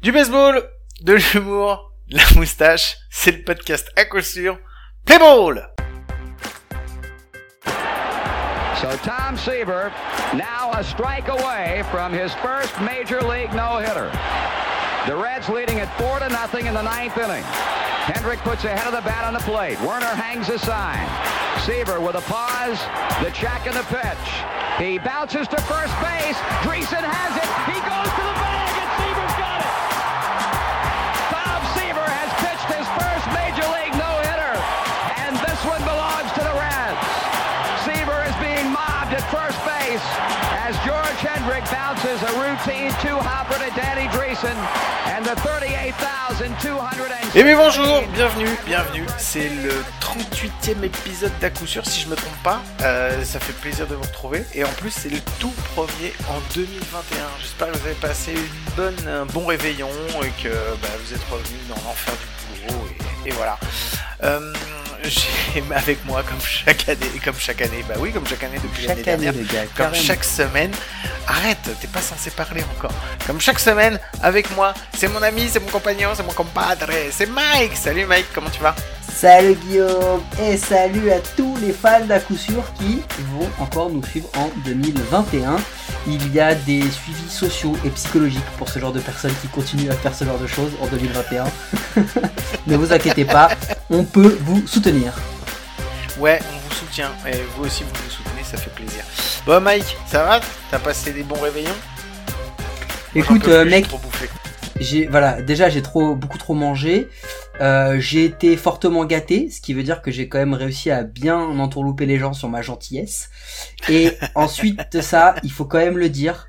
Du baseball, de l'humour, la moustache, c'est le podcast à coup sûr. Play ball! So Tom Seaver now a strike away from his first major league no-hitter. The Reds leading at four to nothing in the ninth inning. Hendrick puts a head of the bat on the plate. Werner hangs a sign. Seaver with a pause, the check and the pitch. He bounces to first base. Dreesen has it. He goes to the bounces a routine two-hopper to Danny Dreesen and the 38,200. Eh bien bonjour, bienvenue, bienvenue. C'est le 38e épisode d'à coup sûr, si je me trompe pas. Euh, ça fait plaisir de vous retrouver. Et en plus, c'est le tout premier en 2021. J'espère que vous avez passé une bonne, un bon réveillon et que bah, vous êtes revenus dans l'enfer du boulot. Et, et voilà. Euh, j'ai avec moi, comme chaque année, comme chaque année, bah oui, comme chaque année depuis l'année année, dernière, gars. comme chaque semaine. Arrête, t'es pas censé parler encore. Comme chaque semaine, avec moi, c'est mon ami, c'est mon compagnon, c'est mon compadre, c'est Mike. Salut Mike, comment tu vas? Salut Guillaume et salut à tous les fans d'à coup sûr qui vont encore nous suivre en 2021. Il y a des suivis sociaux et psychologiques pour ce genre de personnes qui continuent à faire ce genre de choses en 2021. ne vous inquiétez pas, on peut vous soutenir. Ouais, on vous soutient. Et vous aussi, vous nous soutenez, ça fait plaisir. Bon, Mike, ça va? T'as passé des bons réveillons? Écoute euh, plus, mec, j'ai voilà, déjà j'ai trop beaucoup trop mangé. Euh, j'ai été fortement gâté, ce qui veut dire que j'ai quand même réussi à bien entourlouper les gens sur ma gentillesse. Et ensuite de ça, il faut quand même le dire.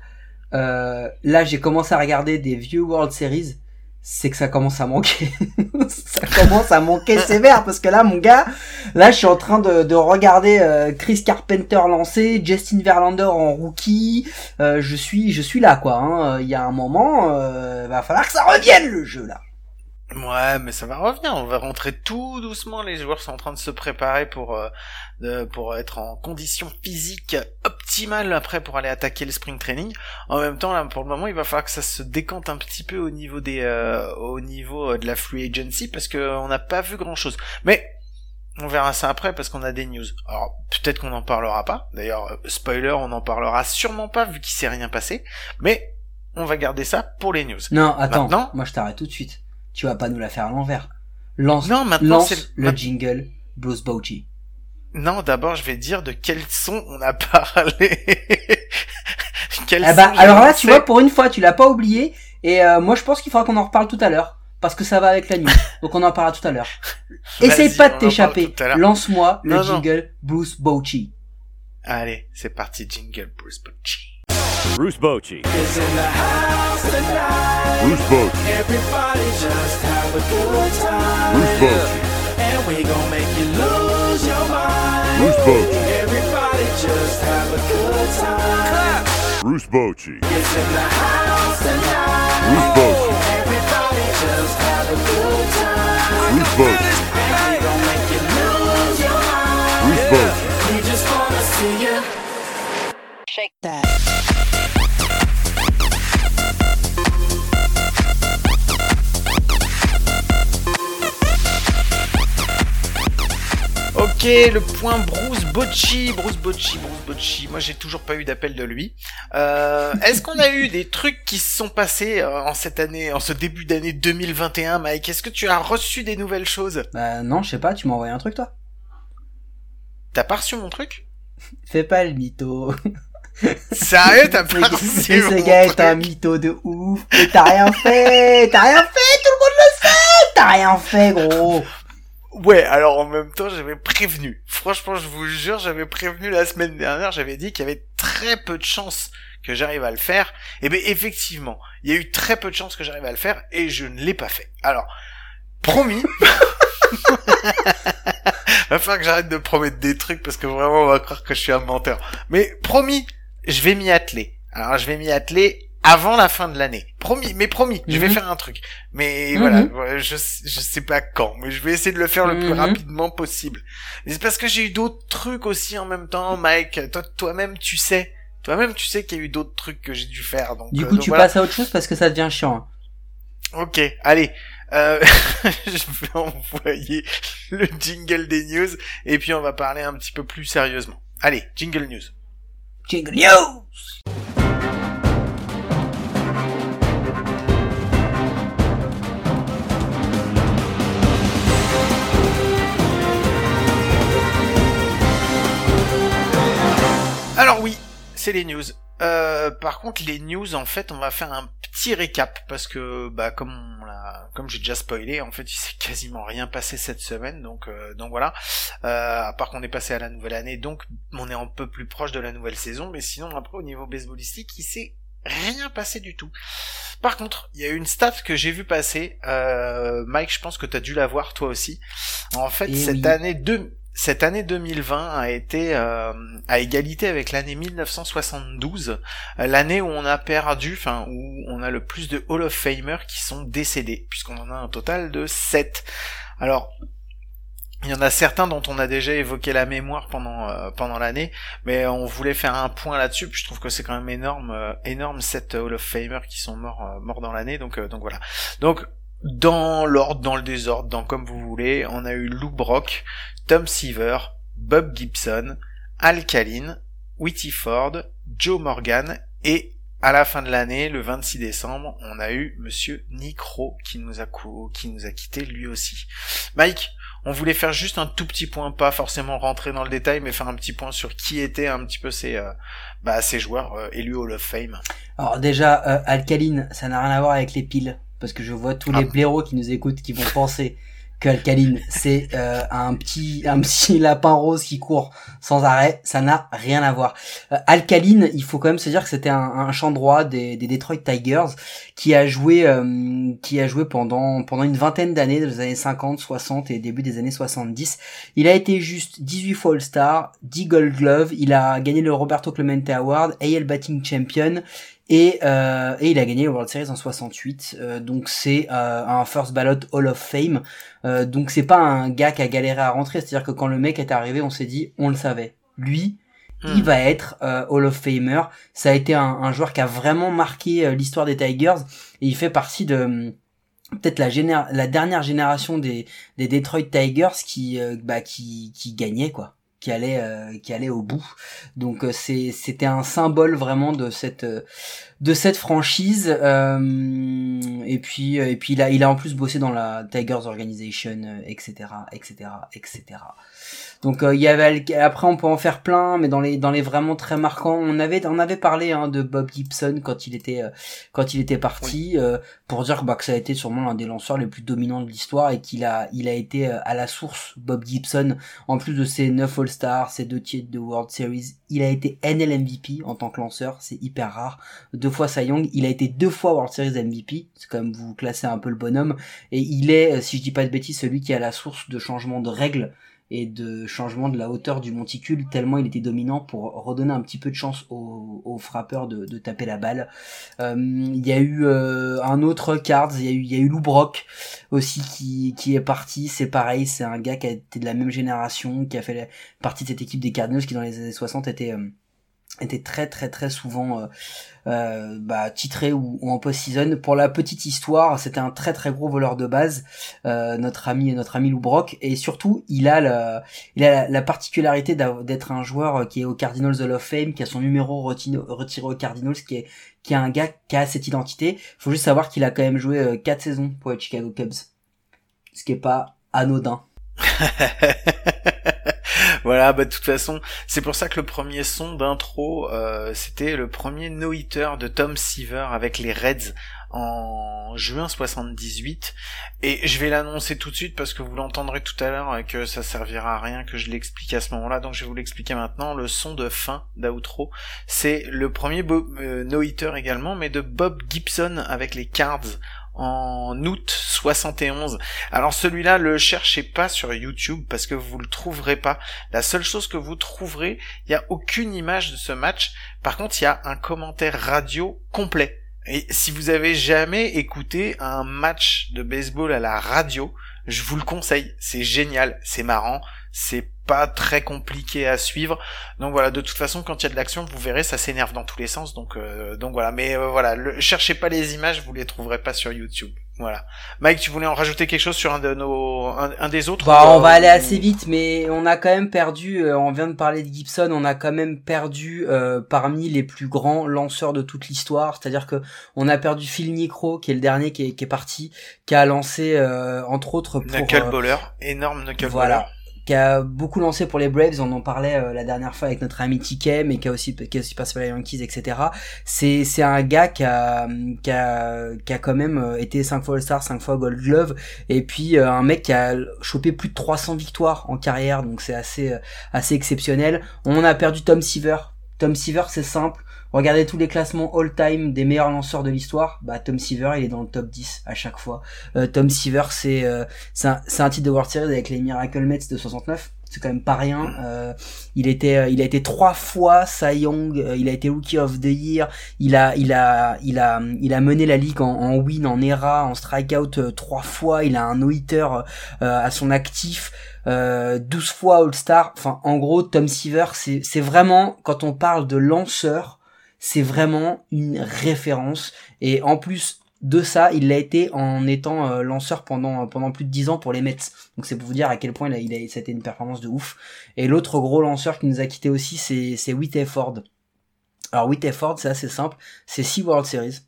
euh, là, j'ai commencé à regarder des vieux World Series. C'est que ça commence à manquer. ça commence à manquer sévère parce que là, mon gars, là, je suis en train de, de regarder euh, Chris Carpenter lancer, Justin Verlander en rookie. Euh, je suis, je suis là, quoi. hein. Il y a un moment, euh, va falloir que ça revienne le jeu là. Ouais, mais ça va revenir. On va rentrer tout doucement. Les joueurs sont en train de se préparer pour euh, de- pour être en condition physique optimale après pour aller attaquer le spring training. En même temps, là, pour le moment, il va falloir que ça se décante un petit peu au niveau des euh, au niveau euh, de la free agency parce que on n'a pas vu grand chose. Mais on verra ça après parce qu'on a des news. Alors peut-être qu'on n'en parlera pas. D'ailleurs, spoiler, on n'en parlera sûrement pas vu qu'il s'est rien passé. Mais on va garder ça pour les news. Non, attends. Maintenant moi, je t'arrête tout de suite. Tu vas pas nous la faire à l'envers. Lance, Non, maintenant lance le jingle Bruce Bochy. Non, d'abord, je vais dire de quel son on a parlé. Quel bah, son alors là, tu vois, pour une fois, tu l'as pas oublié. Et euh, moi, je pense qu'il faudra qu'on en reparle tout à l'heure. Parce que ça va avec la nuit. Donc on en parlera tout à l'heure. Essaye pas de t'échapper. Lance-moi le Non, non. jingle Bruce Bochy. Allez, c'est parti, jingle Bruce Bochy. Bruce Bochy. is in the house tonight. Bruce Bochy. Everybody just have a good time. Bruce Bochy. And we gon' make you lose your mind. Bruce Bochy. Everybody just have a good time. Bruce Bochy. It's in the house tonight. Bruce Bochy. Everybody just have a good time. Bruce Bochy. And we gon' make you lose your mind. Bruce Bochy. We just wanna see you. Shake that. Ok, le point Bruce Bochy, Bruce Bochy, Bruce Bochy. Moi, j'ai toujours pas eu d'appel de lui. Euh, Est-ce qu'on a eu des trucs qui se sont passés euh, en cette année, en ce début d'année 2021, Mike? Est-ce que tu as reçu des nouvelles choses? Bah non, je sais pas, tu m'as envoyé un truc toi? T'as pas reçu mon truc? Fais pas le mytho. Sérieux, t'as pas reçu ce gars est un mytho de ouf. T'as rien fait, t'as rien fait, tout le monde le sait. T'as rien fait, gros. Ouais, alors en même temps, j'avais prévenu. Franchement, je vous jure, j'avais prévenu la semaine dernière, j'avais dit qu'il y avait très peu de chances que j'arrive à le faire. Et bien effectivement, il y a eu très peu de chances que j'arrive à le faire et je ne l'ai pas fait. Alors, promis. Va falloir que j'arrête de promettre des trucs parce que vraiment on va croire que je suis un menteur. Mais promis, je vais m'y atteler. Alors je vais m'y atteler avant la fin de l'année. Promis, mais promis, je vais Mhm. faire un truc. Mais Mhm. voilà, voilà, je, je sais pas quand, mais je vais essayer de le faire le plus Mhm. rapidement possible. C'est parce que j'ai eu d'autres trucs aussi en même temps, Mike. Toi, toi-même, tu sais. Toi-même, tu sais qu'il y a eu d'autres trucs que j'ai dû faire. Donc, Du euh, coup, donc tu voilà. passes à autre chose parce que ça devient chiant. hein. Ok, allez. Euh, je vais envoyer le jingle des news et puis on va parler un petit peu plus sérieusement. Allez, jingle news. Jingle News Alors oui, c'est les news. Euh, par contre, les news, en fait, on va faire un petit récap parce que, bah, comme on l'a- comme j'ai déjà spoilé, en fait, il s'est quasiment rien passé cette semaine, donc, euh, donc voilà. Euh, à part qu'on est passé à la nouvelle année, donc on est un peu plus proche de la nouvelle saison, mais sinon après au niveau baseballistique, il s'est rien passé du tout. Par contre, il y a une stat que j'ai vu passer, euh, Mike, je pense que t'as dû la voir toi aussi. En fait, Eh cette oui. année deux cette année 2020 a été euh, à égalité avec l'année 1972, euh, l'année où on a perdu, enfin où on a le plus de Hall of Famer qui sont décédés, puisqu'on en a un total de 7. Alors, il y en a certains dont on a déjà évoqué la mémoire pendant euh, pendant l'année, mais on voulait faire un point là-dessus. Puis je trouve que c'est quand même énorme, euh, énorme cette Hall of Famer qui sont morts euh, morts dans l'année. Donc euh, donc voilà. Donc dans l'ordre, dans le désordre, dans comme vous voulez, on a eu Lou Brock, Tom Seaver, Bob Gibson, Al Kalin, Whitey Ford, Joe Morgan et à la fin de l'année, le 26 décembre, on a eu Monsieur Nick Rowe qui nous a qui nous a quitté lui aussi. Mike, on voulait faire juste un tout petit point, pas forcément rentrer dans le détail, mais faire un petit point sur qui étaient un petit peu ces, euh, bah, ces joueurs euh, élus Hall of Fame. Alors déjà, euh, alcaline, ça n'a rien à voir avec les piles, parce que je vois tous Ah. les blaireaux qui nous écoutent qui vont penser que alcaline, c'est euh, un petit un petit lapin rose qui court sans arrêt. Ça n'a rien à voir. Euh, alcaline, il faut quand même se dire que c'était un, un champ droit des, Detroit Tigers qui a joué euh, qui a joué pendant pendant une vingtaine d'années, des années 50, 60 et début des années 70. Il a été juste 18 fois All-Star, 10 Gold Glove, il a gagné le Roberto Clemente Award, AL Batting Champion et, euh, et il a gagné le World Series en 68. Euh, donc c'est euh, un first ballot Hall of Fame. Euh, donc c'est pas un gars qui a galéré à rentrer. C'est-à-dire que quand le mec est arrivé, on s'est dit, on le savait. Lui, il Hmm. va être euh, Hall of Famer. Ça a été un, un joueur qui a vraiment marqué l'histoire des Tigers et il fait partie de hum, peut-être la, dernière génération des, des Detroit Tigers qui bah, qui qui gagnait quoi qui allait euh, qui allait au bout. Donc euh, c'est c'était un symbole vraiment de cette euh, de cette franchise. Et puis et puis il a il a en plus bossé dans la Tigers Organization etc etc etc donc euh, il y avait après on peut en faire plein mais dans les dans les vraiment très marquants on avait on avait parlé hein, de Bob Gibson quand il était euh, quand il était parti euh, pour dire bah, que ça a été sûrement l'un des lanceurs les plus dominants de l'histoire et qu'il a il a été euh, à la source Bob Gibson. En plus de ses 9 All-Stars ses deux titres de World Series il a été NL MVP en tant que lanceur. C'est hyper rare. Deux fois Cy Young il a été deux fois World Series MVP c'est comme vous classez un peu le bonhomme. Et il est si je dis pas de bêtises celui qui est à la source de changement de règles et de changement de la hauteur du monticule tellement il était dominant pour redonner un petit peu de chance aux, frappeurs de, taper la balle. Euh, Il y a eu euh, un autre Cards, il y a eu, y Lou Brock aussi qui, qui est parti. C'est pareil, c'est un gars qui a été de la même génération, qui a fait partie de cette équipe des Cardinals qui dans les années 60 était euh, était très très très souvent euh, euh, bah, titré ou, ou en post-season. Pour la petite histoire, c'était un très très gros voleur de base, euh, notre ami notre ami Lou Brock, et surtout il a la, il a la, la particularité d'être un joueur qui est au Cardinals Hall of Fame, qui a son numéro retiré aux Cardinals, qui est qui est un gars qui a cette identité. Faut juste savoir qu'il a quand même joué euh, quatre saisons pour les Chicago Cubs, ce qui est pas anodin. voilà, bah de toute façon, c'est pour ça que le premier son d'intro, euh, c'était le premier no-hitter de Tom Seaver avec les Reds en juin 78. Et je vais l'annoncer tout de suite parce que vous l'entendrez tout à l'heure et que ça servira à rien que je l'explique à ce moment-là. Donc je vais vous l'expliquer maintenant. Le son de fin d'outro, c'est le premier euh, no-hitter également, mais de Bob Gibson avec les Cards en août 71. Alors celui-là, le cherchez pas sur YouTube parce que vous le trouverez pas. La seule chose que vous trouverez, il y a aucune image de ce match. Par contre, il y a un commentaire radio complet. Et si vous avez jamais écouté un match de baseball à la radio, je vous le conseille. C'est génial, c'est marrant, c'est pas très compliqué à suivre. Donc voilà, de toute façon, quand il y a de l'action, vous verrez, ça s'énerve dans tous les sens. Donc, euh, donc voilà. Mais euh, voilà, le, cherchez pas les images, vous les trouverez pas sur YouTube. Voilà. Mike, tu voulais en rajouter quelque chose sur un de nos, un, un des autres Bah, on euh, va aller ou- assez vite, mais on a quand même perdu. euh, on vient de parler de Gibson, on a quand même perdu euh, parmi les plus grands lanceurs de toute l'histoire. C'est-à-dire que on a perdu Phil Necro, qui est le dernier qui est, qui est parti, qui a lancé euh, entre autres pour euh, Knuckleballer, énorme voilà. Qui a beaucoup lancé pour les Braves, on en parlait euh, la dernière fois avec notre ami Ticket, mais qui a aussi qui a aussi passé par les Yankees, etc. C'est c'est un gars qui a qui a qui a quand même euh, été cinq fois All-Star, cinq fois Gold Glove, et puis euh, un mec qui a chopé plus de 300 victoires en carrière, donc c'est assez assez exceptionnel. On a perdu Tom Seaver. Tom Seaver, c'est simple. Regardez tous les classements all-time des meilleurs lanceurs de l'histoire. Bah, Tom Seaver, il est dans le top 10 à chaque fois. Euh, Tom Seaver, c'est euh, c'est un, titre de World Series avec les Miracle Mets de 69. C'est quand même pas rien. Euh, il était, euh, il a été trois fois Cy Young. il a été Rookie of the Year. Il a, il a, il a, il a mené la ligue en, en win, en ERA, en strikeout trois fois. Il a un no-hitter à son actif. Euh, 12 fois All-Star. Enfin, en gros, Tom Seaver, c'est, c'est vraiment quand on parle de lanceur, c'est vraiment une référence. Et en plus de ça, il l'a été en étant euh, lanceur pendant pendant plus de 10 ans pour les Mets. Donc c'est pour vous dire à quel point il a, il a une performance de ouf. Et l'autre gros lanceur qui nous a quitté aussi, c'est c'est Whit Ford. Alors Whit Ford, c'est assez simple, c'est 6 World Series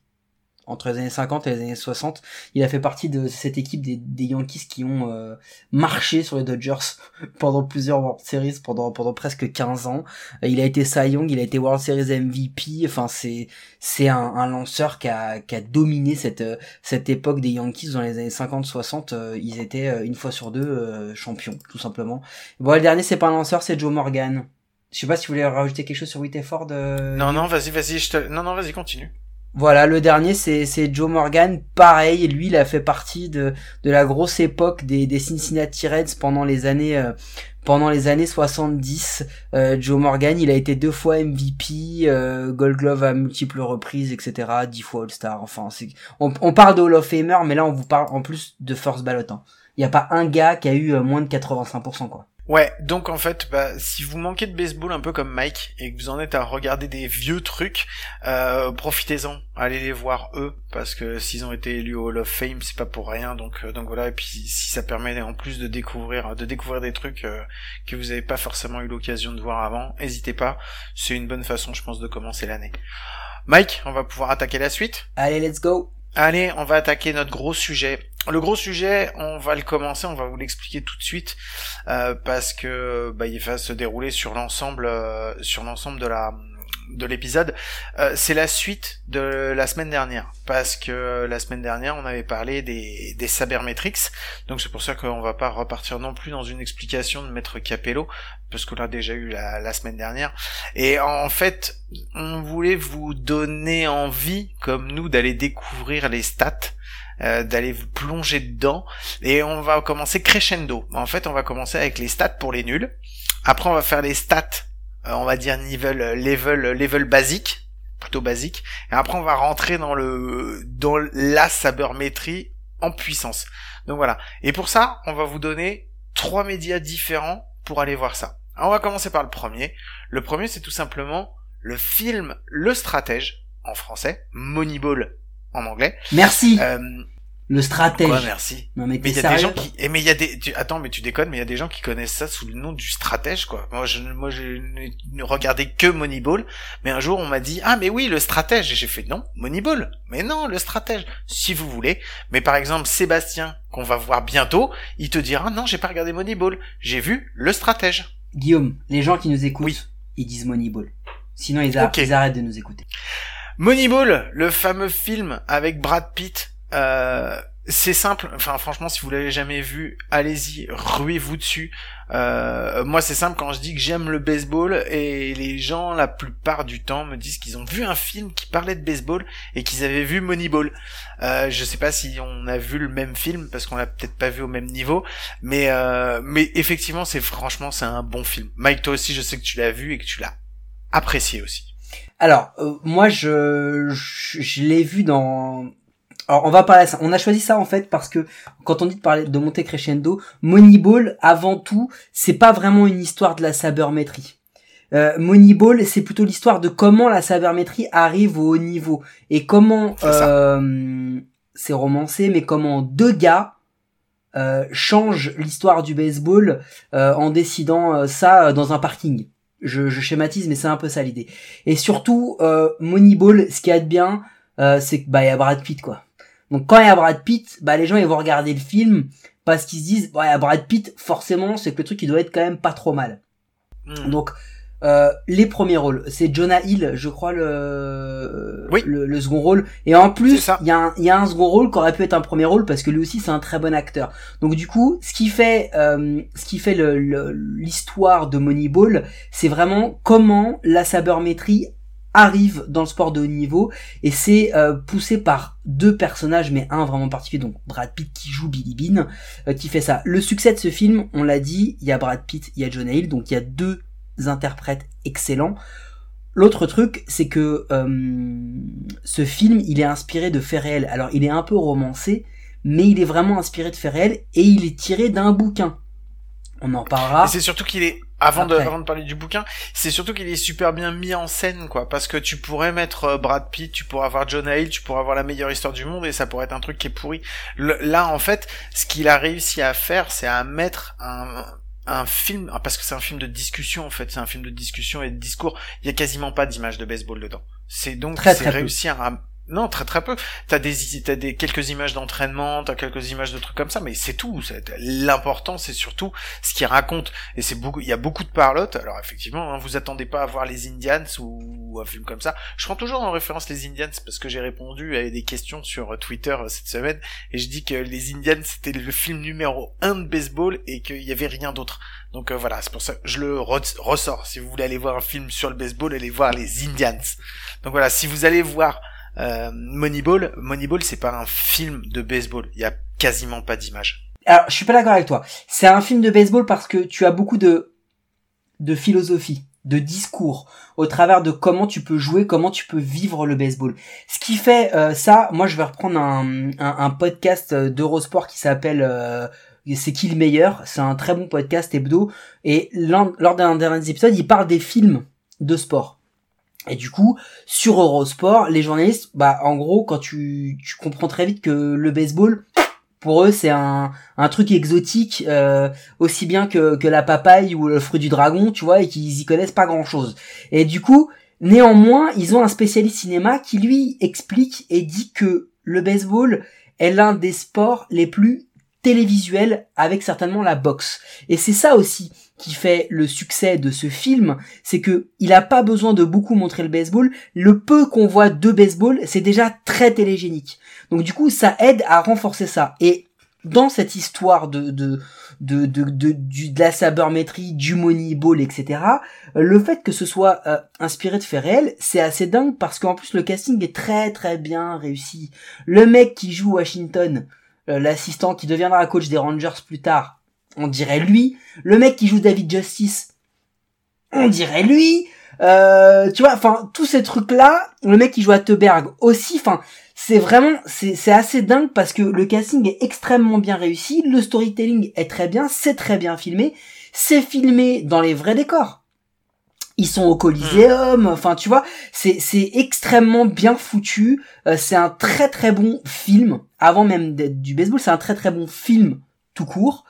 entre les années 50 et les années 60. Il a fait partie de cette équipe des, des Yankees qui ont euh, marché sur les Dodgers pendant plusieurs World Series, pendant pendant presque 15 ans. Euh, Il a été Cy Young, il a été World Series MVP. Enfin, c'est c'est un, un lanceur qui a qui a dominé cette euh, cette époque des Yankees dans les années 50-60. euh, ils étaient une fois sur deux euh, champions, tout simplement. Bon, le dernier, c'est pas un lanceur, c'est Joe Morgan. Je sais pas si vous voulez rajouter quelque chose sur Whit Ford. euh, Non, non, vas-y, vas-y, je te... Non, non, vas-y, continue. Voilà, le dernier c'est Joe Morgan, pareil, lui il a fait partie de de la grosse époque des des Cincinnati Reds pendant les années euh, pendant les années 70. Euh, Joe Morgan, il a été deux fois MVP, euh, Gold Glove à multiples reprises, etc. Dix fois All-Star. Enfin, on, on parle de of mais là on vous parle en plus de first ballot. hein. Il y a pas un gars qui a eu euh, moins de 85% quoi. Ouais, donc en fait, bah, si vous manquez de baseball un peu comme Mike et que vous en êtes à regarder des vieux trucs, euh, profitez-en, allez les voir eux, parce que s'ils ont été élus au Hall of Fame, c'est pas pour rien, donc euh, donc voilà. Et puis si ça permet en plus de découvrir de découvrir des trucs euh, que vous n'avez pas forcément eu l'occasion de voir avant, n'hésitez pas. C'est une bonne façon, je pense, de commencer l'année. Mike, on va pouvoir attaquer la suite? Allez, let's go. Allez, on va attaquer notre gros sujet. Le gros sujet, on va le commencer, on va vous l'expliquer tout de suite euh, parce que bah, il va se dérouler sur l'ensemble, euh, sur l'ensemble de la de l'épisode. Euh, c'est la suite de la semaine dernière parce que la semaine dernière on avait parlé des des sabermetrics, donc c'est pour ça qu'on va pas repartir non plus dans une explication de maître Capello parce qu'on l'a déjà eu la, la semaine dernière. Et en fait, on voulait vous donner envie, comme nous, d'aller découvrir les stats, euh, d'aller vous plonger dedans. Et on va commencer crescendo. En fait, on va commencer avec les stats pour les nuls. Après, on va faire les stats, euh, on va dire level, level, level basique, plutôt basique. Et après, on va rentrer dans le, dans la sabermétrie en puissance. Donc voilà. Et pour ça, on va vous donner trois médias différents pour aller voir ça. On va commencer par le premier. Le premier, c'est tout simplement le film Le Stratège, en français, Moneyball en anglais. Merci. Euh, le stratège. quoi, merci. non mais il y a des gens qui, mais il y a des, tu- attends, mais tu déconnes, mais il y a des gens qui connaissent ça sous le nom du stratège, quoi. Moi, je, moi, je ne regardais que Moneyball, mais un jour, on m'a dit, ah, mais oui, le stratège. Et j'ai fait, non, Moneyball. Mais non, le stratège. Si vous voulez. Mais par exemple, Sébastien, qu'on va voir bientôt, il te dira, non, j'ai pas regardé Moneyball. J'ai vu le stratège. Guillaume, les gens qui nous écoutent, Oui. ils disent Moneyball. Sinon, ils, a- Ok. ils arrêtent de nous écouter. Moneyball, le fameux film avec Brad Pitt, euh, c'est simple. Enfin, franchement, si vous l'avez jamais vu, allez-y, ruez-vous dessus. Euh, moi, c'est simple quand je dis que j'aime le baseball et les gens, la plupart du temps, me disent qu'ils ont vu un film qui parlait de baseball et qu'ils avaient vu Moneyball. Euh, je sais pas si on a vu le même film parce qu'on l'a peut-être pas vu au même niveau, mais euh, mais effectivement, c'est franchement, c'est un bon film. Mike, toi aussi, je sais que tu l'as vu et que tu l'as apprécié aussi. Alors, euh, moi, je, je, je l'ai vu dans... Alors, on va parler de ça. On a choisi ça, en fait, parce que quand on dit de parler de monter crescendo, Moneyball, avant tout, c'est pas vraiment une histoire de la sabermétrie. Euh, Moneyball, c'est plutôt l'histoire de comment la sabermétrie arrive au haut niveau et comment euh, c'est romancé, mais comment deux gars euh, changent l'histoire du baseball euh, en décidant ça dans un parking. Je, je schématise, mais c'est un peu ça l'idée. Et surtout, euh, Moneyball, ce qu'il y a de bien, euh, c'est que bah il y a Brad Pitt quoi. Donc quand il y a Brad Pitt, bah les gens ils vont regarder le film parce qu'ils se disent ouais, il y a Brad Pitt, forcément c'est que le truc il doit être quand même pas trop mal. Hmm. Donc euh, les premiers rôles, c'est Jonah Hill, je crois le Oui. le, le second rôle. Et en plus, il y, a un- il y a un second rôle qui aurait pu être un premier rôle parce que lui aussi c'est un très bon acteur. Donc du coup, ce qui fait euh, ce qui fait le- le- l'histoire de Moneyball, c'est vraiment comment la sabermétrie arrive dans le sport de haut niveau et c'est euh, poussé par deux personnages mais un vraiment particulier donc Brad Pitt qui joue Billy Bean euh, qui fait ça. Le succès de ce film, on l'a dit, il y a Brad Pitt, il y a Jonah Hill donc il y a deux interprètes excellents. L'autre truc, c'est que euh, ce film, il est inspiré de faits réels. Alors, il est un peu romancé, mais il est vraiment inspiré de faits réels et il est tiré d'un bouquin. On en parlera. C'est surtout qu'il est avant de avant de parler du bouquin, c'est surtout qu'il est super bien mis en scène quoi parce que tu pourrais mettre euh, Brad Pitt, tu pourrais avoir Jonah Hill, tu pourrais avoir la meilleure histoire du monde et ça pourrait être un truc qui est pourri. Le- là en fait, ce qu'il a réussi à faire, c'est à mettre un un film ah, parce que c'est un film de discussion en fait, c'est un film de discussion et de discours, il y a quasiment pas d'image de baseball dedans. C'est donc c'est réussir à non, très très peu. T'as des t'as des quelques images d'entraînement, t'as quelques images de trucs comme ça, mais c'est tout. L'important, c'est surtout ce qu'il raconte. Et c'est beaucoup, il y a beaucoup de parlotte. Alors effectivement, hein, vous attendez pas à voir les Indians ou, un film comme ça. Je prends toujours en référence les Indians parce que j'ai répondu à des questions sur Twitter euh, cette semaine et je dis que les Indians c'était le film numéro un de baseball et qu'il y avait rien d'autre. Donc euh, voilà, c'est pour ça que je le re- ressors. Si vous voulez aller voir un film sur le baseball, allez voir les Indians. Donc voilà, si vous allez voir euh, Moneyball, Moneyball c'est pas un film de baseball. Il y a quasiment pas d'image. Alors, je suis pas d'accord avec toi. C'est un film de baseball parce que tu as beaucoup de de philosophie, de discours au travers de comment tu peux jouer, comment tu peux vivre le baseball. Ce qui fait euh, ça, moi je vais reprendre un, un, un podcast euh, d'Eurosport qui s'appelle euh, c'est qui le meilleur? C'est un très bon podcast hebdo et lors d'un dernier épisode, il parle des films de sport. Et du coup, sur Eurosport, les journalistes, bah en gros, quand tu tu comprends très vite que le baseball pour eux c'est un, un truc exotique euh, aussi bien que, que la papaye ou le fruit du dragon tu vois et qu'ils y connaissent pas grand chose et du coup néanmoins ils ont un spécialiste cinéma qui lui explique et dit que le baseball est l'un des sports les plus télévisuels avec certainement la boxe. Et c'est ça aussi qui fait le succès de ce film, c'est que il a pas besoin de beaucoup montrer le baseball. Le peu qu'on voit de baseball, c'est déjà très télégénique. Donc du coup, ça aide à renforcer ça. Et dans cette histoire de de de de, de, du- de la sabermétrie, du etc. Le fait que ce soit euh, inspiré de faits réels, c'est assez dingue parce qu'en plus le casting est très très bien réussi. Le mec qui joue Washington, euh, l'assistant qui deviendra coach des Rangers plus tard, on dirait lui. Le mec qui joue David Justice, on dirait lui. Euh, tu vois, enfin tous ces trucs là, le mec qui joue à aussi, enfin c'est vraiment c'est c'est assez dingue parce que le casting est extrêmement bien réussi, le storytelling est très bien, c'est très bien filmé, c'est filmé dans les vrais décors. Ils sont au Coliseum, enfin tu vois, c'est c'est extrêmement bien foutu, euh, c'est un très très bon film avant même d'être du baseball, c'est un très très bon film tout court.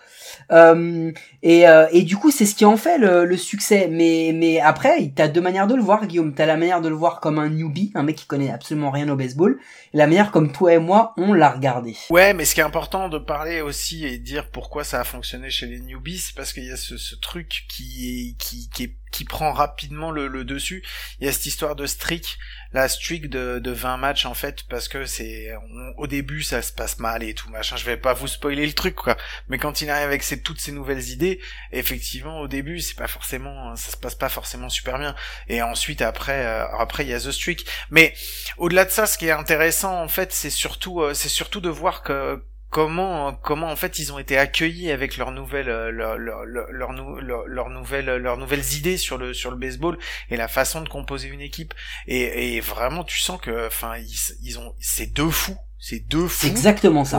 Euh, et, euh, et du coup, c'est ce qui en fait le, le succès. Mais, mais après, t'as deux manières de le voir, Guillaume. T'as la manière de le voir comme un newbie, un mec qui connaît absolument rien au baseball. La manière comme toi et moi, on l'a regardé. Ouais, mais ce qui est important de parler aussi et dire pourquoi ça a fonctionné chez les newbies, c'est parce qu'il y a ce, ce truc qui est, qui, qui est- qui prend rapidement le, dessus. Il y a cette histoire de streak, la streak de, de 20 matchs en fait, parce que c'est, au début ça se passe mal et tout machin. Je vais pas vous spoiler le truc quoi, mais quand il arrive avec toutes ces nouvelles idées, effectivement au début c'est pas forcément, ça se passe pas forcément super bien. Et ensuite après, euh, après il y a the streak, mais au-delà de ça, ce qui est intéressant en fait, c'est surtout, euh, c'est surtout de voir que comment comment en fait ils ont été accueillis avec leurs nouvelles euh, leur, leur, leur, leur nou- leur- leurs nouvelles leurs nouvelles idées sur le sur le baseball et la façon de composer une équipe et, et vraiment tu sens que enfin ils, ils ont c'est deux fous c'est deux fous exactement ça.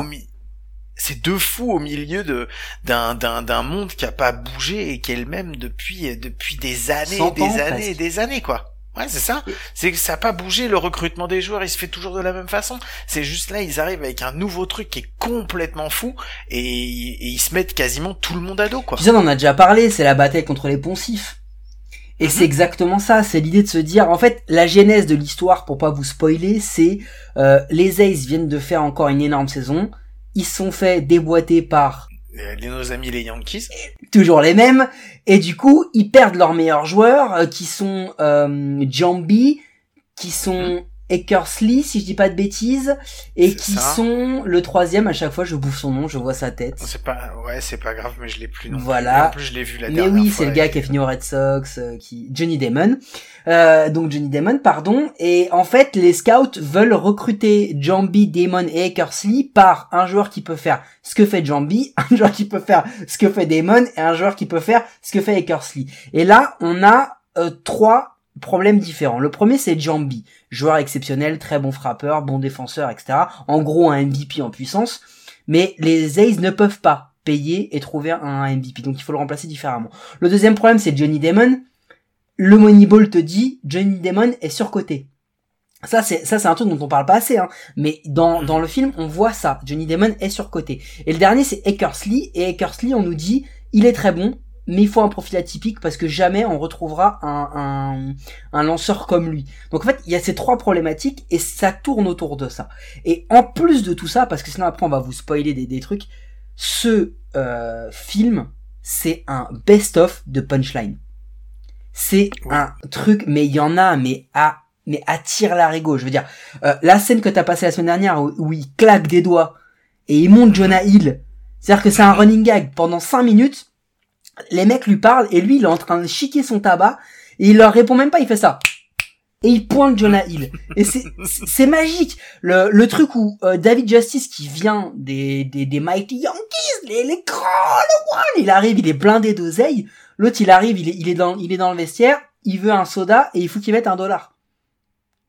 c'est deux fous au milieu de d'un d'un d'un monde qui a pas bougé et qui est le même depuis depuis des années 100 des années presque. et des années quoi Ouais, c'est ça. C'est que ça a pas bougé, le recrutement des joueurs, il se fait toujours de la même façon. C'est juste là, ils arrivent avec un nouveau truc qui est complètement fou, et, et ils se mettent quasiment tout le monde à dos, quoi. Ça, on en a déjà parlé, c'est la bataille contre les poncifs. Et Mhm. c'est exactement ça, c'est l'idée de se dire, en fait, la genèse de l'histoire, pour pas vous spoiler, c'est euh, les Aces viennent de faire encore une énorme saison, ils sont fait déboîter par nos amis les Yankees. toujours les mêmes, et du coup, ils perdent leurs meilleurs joueurs, euh, qui sont euh, Jambi, qui sont Eckersley, si je dis pas de bêtises, et qui ça. sont le troisième, à chaque fois je bouffe son nom, je vois sa tête. C'est pas, ouais, c'est pas grave, mais je l'ai plus non plus. Voilà. En plus, je l'ai vu la Mais dernière oui, c'est le gars qui a fini au Red Sox, euh, qui Johnny Damon. Euh, donc Johnny Damon, pardon. Et en fait, les scouts veulent recruter Jambi, Damon et Eckersley par un joueur qui peut faire ce que fait Jambi, un joueur qui peut faire ce que fait Damon et un joueur qui peut faire ce que fait Eckersley. Et là, on a euh, trois problèmes différents. Le premier, c'est Jambi, joueur exceptionnel, très bon frappeur, bon défenseur, etc. En gros, un MVP en puissance. Mais les A's ne peuvent pas payer et trouver un MVP. Donc il faut le remplacer différemment. Le deuxième problème, c'est Johnny Damon. Le Moneyball te dit, Johnny Damon est surcoté. Ça, c'est, ça, c'est un truc dont on parle pas assez, hein. Mais dans, dans le film, on voit ça. Johnny Damon est surcoté. Et le dernier, c'est Eckersley. Et Eckersley, on nous dit, il est très bon, mais il faut un profil atypique parce que jamais on retrouvera un, un, un lanceur comme lui. Donc en fait, il y a ces trois problématiques et ça tourne autour de ça. Et en plus de tout ça, parce que sinon après on va vous spoiler des, des trucs, ce euh, film, c'est un best-of de punchline. C'est un truc, mais il y en a, mais à, mais à tire l'arigot. Je veux dire, euh, la scène que t'as passée la semaine dernière où, où il claque des doigts et il monte Jonah Hill. C'est-à-dire que c'est un running gag pendant 5 minutes. Les mecs lui parlent et lui il est en train de chiquer son tabac et il leur répond même pas, il fait ça. Et il pointe Jonah Hill. Et c'est, magique. Le, le truc où euh, David Justice qui vient des, des, des Mighty Yankees, les, les one, il arrive, il est blindé d'oseille. L'autre il arrive, il est, il est dans, il est dans le vestiaire, il veut un soda et il faut qu'il mette un dollar.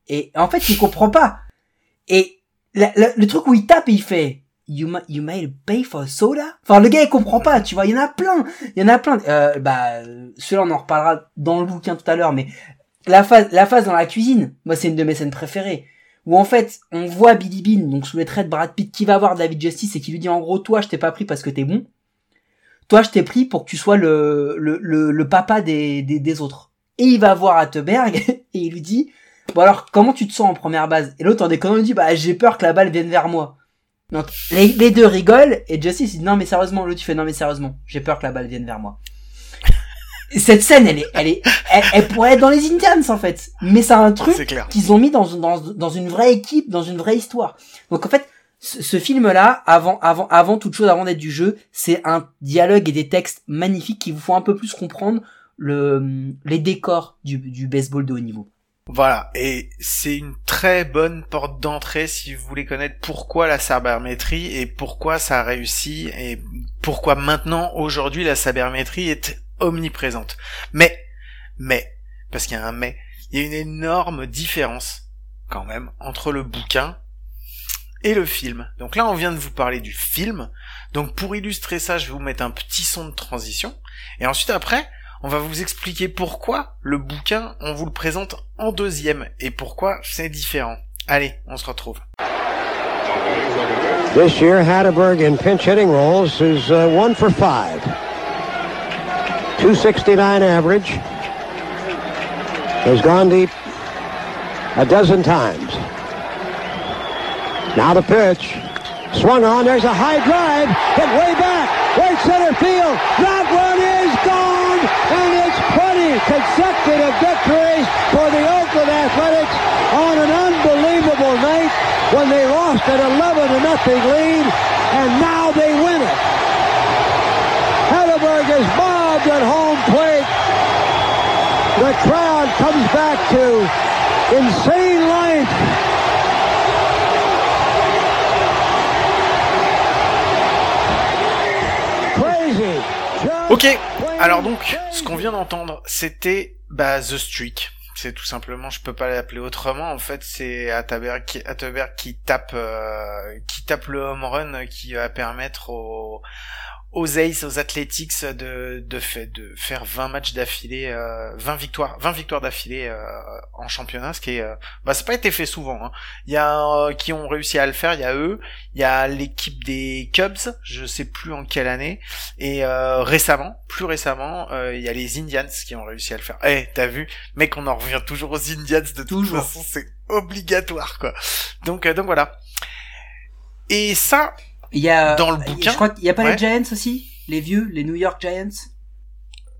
Et en fait il comprend pas. Et le truc où il tape il fait You, ma- you made pay for soda? Enfin, le gars, il comprend pas, tu vois, il y en a plein. Il y en a plein. Euh, bah, celui-là, on en reparlera dans le bouquin tout à l'heure, mais la phase, la phase dans la cuisine, moi, c'est une de mes scènes préférées. Où en fait, on voit Billy Bean, donc sous les traits de Brad Pitt, qui va voir David Justice et qui lui dit en gros, toi, je t'ai pas pris parce que t'es bon. Toi, je t'ai pris pour que tu sois le, le, le, le papa des, des, des autres. Et il va voir Atterberg et il lui dit, bon alors, comment tu te sens en première base? Et l'autre, en déconnant, lui dit, bah, j'ai peur que la balle vienne vers moi. Donc, les, les deux rigolent, et Justice il dit, non mais sérieusement, l'autre, tu fais, non mais sérieusement, j'ai peur que la balle vienne vers moi. Et Cette scène, elle est, elle est, elle, elle pourrait être dans les Indians, en fait. Mais c'est un truc qu'ils ont mis dans, dans, dans une vraie équipe, dans une vraie histoire. Donc en fait, ce, ce film-là, avant, avant, avant toute chose, avant d'être du jeu, c'est un dialogue et des textes magnifiques qui vous font un peu plus comprendre le, les décors du, du baseball de haut niveau. Voilà, et c'est une très bonne porte d'entrée si vous voulez connaître pourquoi la sabermétrie et pourquoi ça a réussi et pourquoi maintenant, aujourd'hui, la sabermétrie est omniprésente. Mais, mais, parce qu'il y a un mais, il y a une énorme différence, quand même, entre le bouquin et le film. Donc là, on vient de vous parler du film. Donc pour illustrer ça, je vais vous mettre un petit son de transition. Et ensuite, après, on va vous expliquer pourquoi le bouquin, on vous le présente en deuxième et pourquoi c'est différent. Allez, on se retrouve. This year, Hatterberg in pinch hitting roles is uh, one for five. 269 average. Has gone deep a dozen times. Now the pitch. Swung on. There's a high drive. Hit way back. Right center field. That one is gone. And it's 20 consecutive victories for the Oakland Athletics on an unbelievable night when they lost an 11 to nothing lead. And now they win it. Hatterberg is bobbed at home plate. The crowd comes back to insane life. Ok, alors donc, ce qu'on vient d'entendre, c'était bah, The Streak. C'est tout simplement, je peux pas l'appeler autrement. En fait, c'est Atterberg qui, tape, euh, qui tape le home run qui va permettre aux, aux Aces, aux Athletics de de, fait, de faire 20 matchs d'affilée, euh, 20 victoires, 20 victoires d'affilée euh, en championnat, ce qui est, euh, bah, ça pas été fait souvent. Hein. Il y a euh, qui ont réussi à le faire, il y a eux, il y a l'équipe des Cubs, je sais plus en quelle année, et euh, récemment, plus récemment, euh, il y a les Indians qui ont réussi à le faire. Eh, t'as vu, mec, on en revient toujours aux Indians de toute Toujours. façon, c'est obligatoire quoi. Donc euh, donc voilà. Et ça, Il y a, Dans le bouquin je crois qu'il y a pas Ouais. les Giants aussi, les vieux, les New York Giants?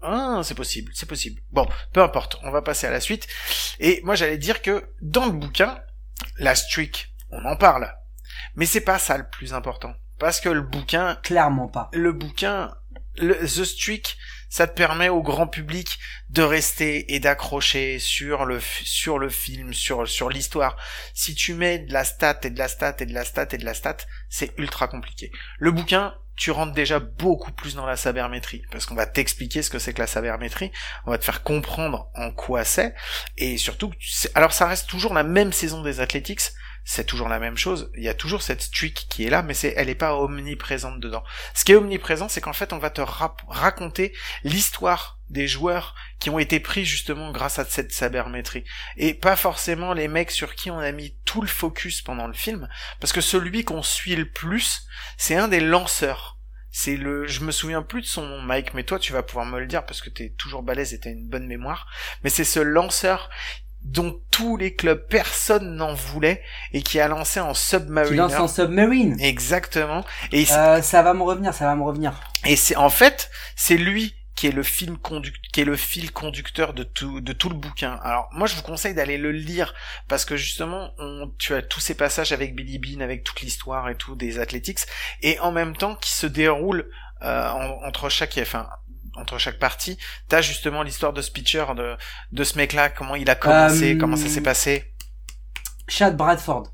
Ah, c'est possible, c'est possible. Bon, peu importe, on va passer à la suite. Et moi, j'allais dire que dans le bouquin, la streak, on en parle. Mais c'est pas ça le plus important. Parce que le bouquin, Clairement pas. le bouquin, The Streak, ça te permet au grand public de rester et d'accrocher sur le, sur le film, sur, sur l'histoire. Si tu mets de la stat et de la stat et de la stat et de la stat, c'est ultra compliqué. Le bouquin, tu rentres déjà beaucoup plus dans la sabermétrie, parce qu'on va t'expliquer ce que c'est que la sabermétrie, on va te faire comprendre en quoi c'est, et surtout, alors ça reste toujours la même saison des Athletics, c'est toujours la même chose, il y a toujours cette streak qui est là, mais c'est, elle est pas omniprésente dedans. Ce qui est omniprésent, c'est qu'en fait, on va te raconter l'histoire des joueurs qui ont été pris justement grâce à cette sabermétrie. Et pas forcément les mecs sur qui on a mis tout le focus pendant le film, parce que celui qu'on suit le plus, c'est un des lanceurs. C'est le, je me souviens plus de son nom, Mike, mais toi tu vas pouvoir me le dire parce que t'es toujours balèze et t'as une bonne mémoire. Mais c'est ce lanceur dont tous les clubs, personne n'en voulait et qui a lancé en Qui Submariner. lance en Submarine. Exactement. Et Euh, ça va me revenir, ça va me revenir. et c'est en fait, c'est lui qui est le film conduc qui est le fil conducteur de tout de tout le bouquin. Alors moi je vous conseille d'aller le lire parce que justement on, tu as tous ces passages avec Billy Bean, avec toute l'histoire et tout des Athletics et en même temps qui se déroulent euh, en- entre chaque enfin entre chaque partie, t'as justement l'histoire de ce pitcher de de ce mec-là, comment il a commencé, Euh, comment ça s'est passé. Chad Bradford.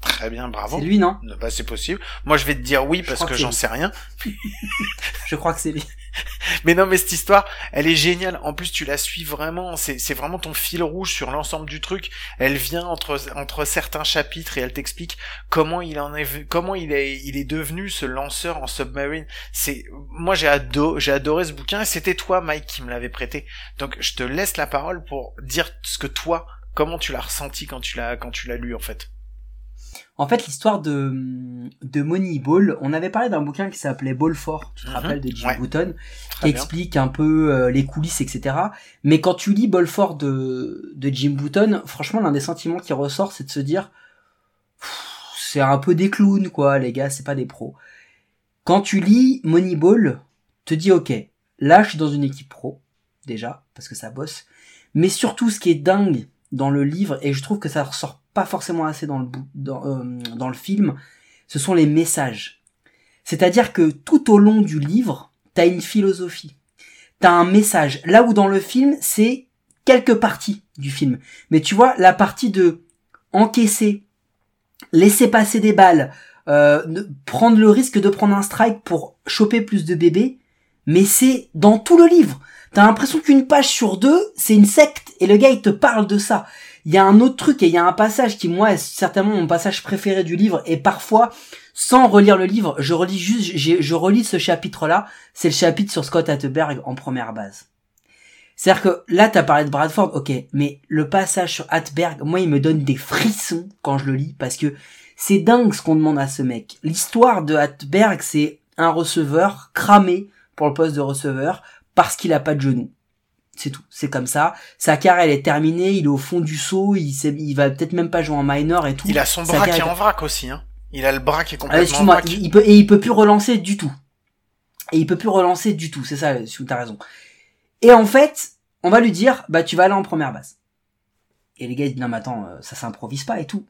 Très bien, bravo. C'est lui, non? Bah, c'est possible. Moi, je vais te dire oui parce que j'en sais rien. Je crois que c'est lui. Mais non, mais cette histoire, elle est géniale. En plus, tu la suis vraiment. C'est, vraiment ton fil rouge sur l'ensemble du truc. Elle vient entre certains chapitres et elle t'explique comment il en est, comment il est, devenu ce lanceur en submarine. C'est, moi, j'ai adoré, j'ai adoré ce bouquin. C'était toi, Mike, qui me l'avait prêté. Donc, je te laisse la parole pour dire ce que toi, comment tu l'as ressenti quand tu l'as, quand tu l'as lu, en fait. En fait, l'histoire de, de Moneyball, on avait parlé d'un bouquin qui s'appelait Ball 4, tu te Mhm. rappelles, de Jim Ouais. Button, qui explique un peu euh, les coulisses, etc. Mais quand tu lis Ball 4 de, de Jim Button, franchement, l'un des sentiments qui ressort, c'est de se dire, c'est un peu des clowns, quoi, les gars, c'est pas des pros. Quand tu lis Moneyball, te dis, ok, là, je suis dans une équipe pro, déjà, parce que ça bosse. Mais surtout, ce qui est dingue dans le livre, et je trouve que ça ressort pas forcément assez dans le, dans, euh, dans le film, ce sont les messages. C'est-à-dire que tout au long du livre, t'as une philosophie. T'as un message. Là où dans le film, c'est quelques parties du film. Mais tu vois, la partie de encaisser, laisser passer des balles, euh, prendre le risque de prendre un strike pour choper plus de bébés, mais c'est dans tout le livre. T'as l'impression qu'une page sur deux, c'est une secte, et le gars, il te parle de ça. Il y a un autre truc, et il y a un passage qui, moi, est certainement mon passage préféré du livre, et parfois, sans relire le livre, je relis juste, je relis ce chapitre-là, c'est le chapitre sur Scott Atterberg en première base. C'est-à-dire que là, t'as parlé de Bradford, ok, mais le passage sur Atterberg, moi, il me donne des frissons quand je le lis, parce que c'est dingue ce qu'on demande à ce mec. L'histoire de Atterberg, c'est un receveur cramé pour le poste de receveur parce qu'il a pas de genoux. C'est tout, c'est comme ça. Sa carrière elle est terminée, il est au fond du saut, il, sait- il va peut-être même pas jouer en minor et tout. Il a son bras qui est en vrac aussi, hein. Il a le bras qui est ah, complètement en vrac. il, il peut, et il peut plus relancer du tout. Et il peut plus relancer du tout, c'est ça, si t'as raison. Et en fait, on va lui dire, bah tu vas aller en première base. Et les gars ils disent, non mais attends, euh, ça s'improvise pas et tout.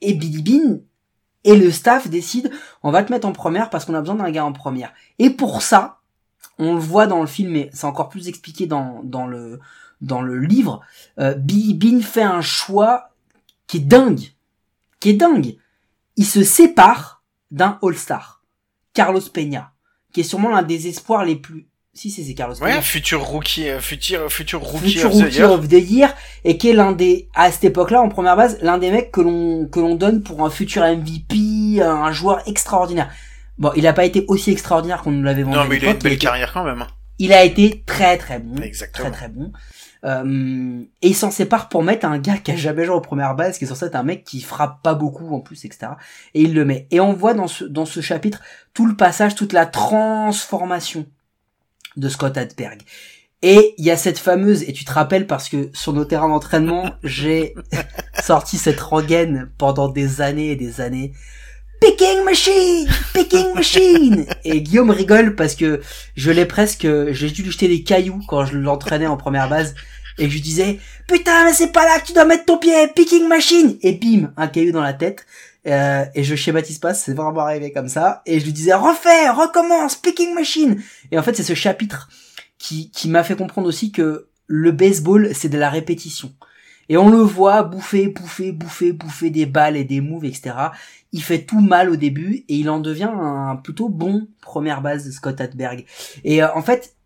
Et Billy Bean et le staff décident, on va te mettre en première parce qu'on a besoin d'un gars en première. Et pour ça, on le voit dans le film, mais c'est encore plus expliqué dans, dans le dans le livre, euh, Bean fait un choix qui est dingue, qui est dingue. Il se sépare d'un All-Star, Carlos Peña, qui est sûrement l'un des espoirs les plus. Si c'est Carlos Ouais, Peña. futur rookie, euh, futur, futur rookie of the Rookie year. of the Year et qui est l'un des à cette époque-là en première base l'un des mecs que l'on que l'on donne pour un futur MVP un joueur extraordinaire Bon, il a pas été aussi extraordinaire qu'on nous l'avait vendu. Non, mais il a une belle carrière quand même. hein. Il a été très très bon. Exactement. Très très bon. Euh, et il s'en sépare pour mettre un gars qui a jamais joué aux premières bases, qui est censé être un mec qui frappe pas beaucoup en plus, etc. Et il le met. Et on voit dans ce, dans ce chapitre tout le passage, toute la transformation de Scott Adberg. Et il y a cette fameuse, et tu te rappelles parce que sur nos terrains d'entraînement, j'ai sorti cette rengaine pendant des années et des années. Picking machine! Picking machine! Et Guillaume rigole parce que je l'ai presque, j'ai dû lui jeter des cailloux quand je l'entraînais en première base. Et je lui disais, putain, mais c'est pas là que tu dois mettre ton pied, picking machine! Et bim, un caillou dans la tête. Euh, et je schématise pas, c'est vraiment arrivé comme ça. Et je lui disais, refais, recommence, picking machine! Et en fait, c'est ce chapitre qui, qui m'a fait comprendre aussi que le baseball, c'est de la répétition. Et on le voit bouffer, bouffer, bouffer, bouffer des balles et des moves, etc. Il fait tout mal au début et il en devient un plutôt bon première base de Scott Adberg. Et euh, en fait,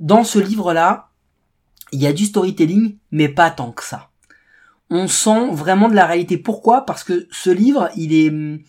dans ce livre-là, il y a du storytelling, mais pas tant que ça. On sent vraiment de la réalité. Pourquoi? Parce que ce livre, il est,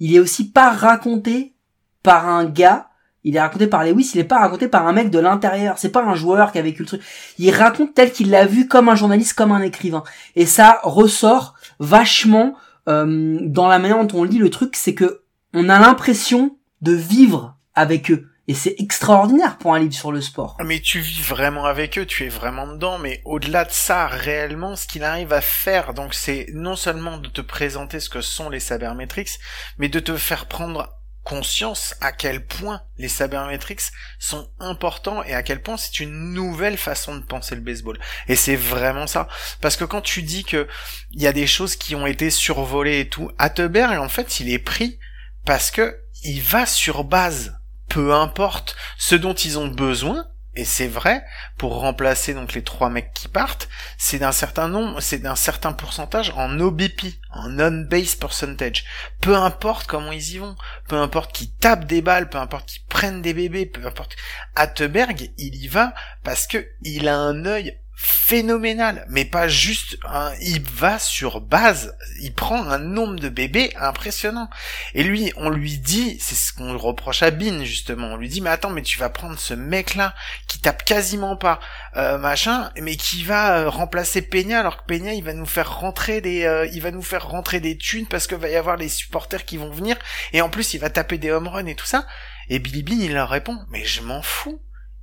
il est aussi pas raconté par un gars. Il est raconté par Lewis, il est pas raconté par un mec de l'intérieur. C'est pas un joueur qui a vécu le truc. Il raconte tel qu'il l'a vu comme un journaliste, comme un écrivain. Et ça ressort vachement euh, dans la manière dont on lit le truc, c'est que on a l'impression de vivre avec eux. Et c'est extraordinaire pour un livre sur le sport. Mais tu vis vraiment avec eux, tu es vraiment dedans, mais au-delà de ça, réellement, ce qu'il arrive à faire, donc c'est non seulement de te présenter ce que sont les sabermetrics, mais de te faire prendre conscience à quel point les sabermetrics sont importants et à quel point c'est une nouvelle façon de penser le baseball. Et c'est vraiment ça. Parce que quand tu dis que il y a des choses qui ont été survolées et tout, Atterberg, en fait, il est pris parce que il va sur base. Peu importe ce dont ils ont besoin, et c'est vrai, pour remplacer donc les trois mecs qui partent, c'est d'un certain nombre, c'est d'un certain pourcentage en OBP, en on-base percentage. Peu importe comment ils y vont, peu importe qu'ils tapent des balles, peu importe qu'ils prennent des bébés, peu importe. Atterberg, il y va parce que il a un œil phénoménal, mais pas juste un, il va sur base, il prend un nombre de bébés impressionnant. Et lui, on lui dit, c'est ce qu'on reproche à Bin justement, on lui dit mais attends mais tu vas prendre ce mec là qui tape quasiment pas euh, machin, mais qui va euh, remplacer Peña alors que Peña il va nous faire rentrer des, euh, il va nous faire rentrer des thunes parce que va y avoir les supporters qui vont venir et en plus il va taper des home runs et tout ça. Et Billy Bean il leur répond mais je m'en fous,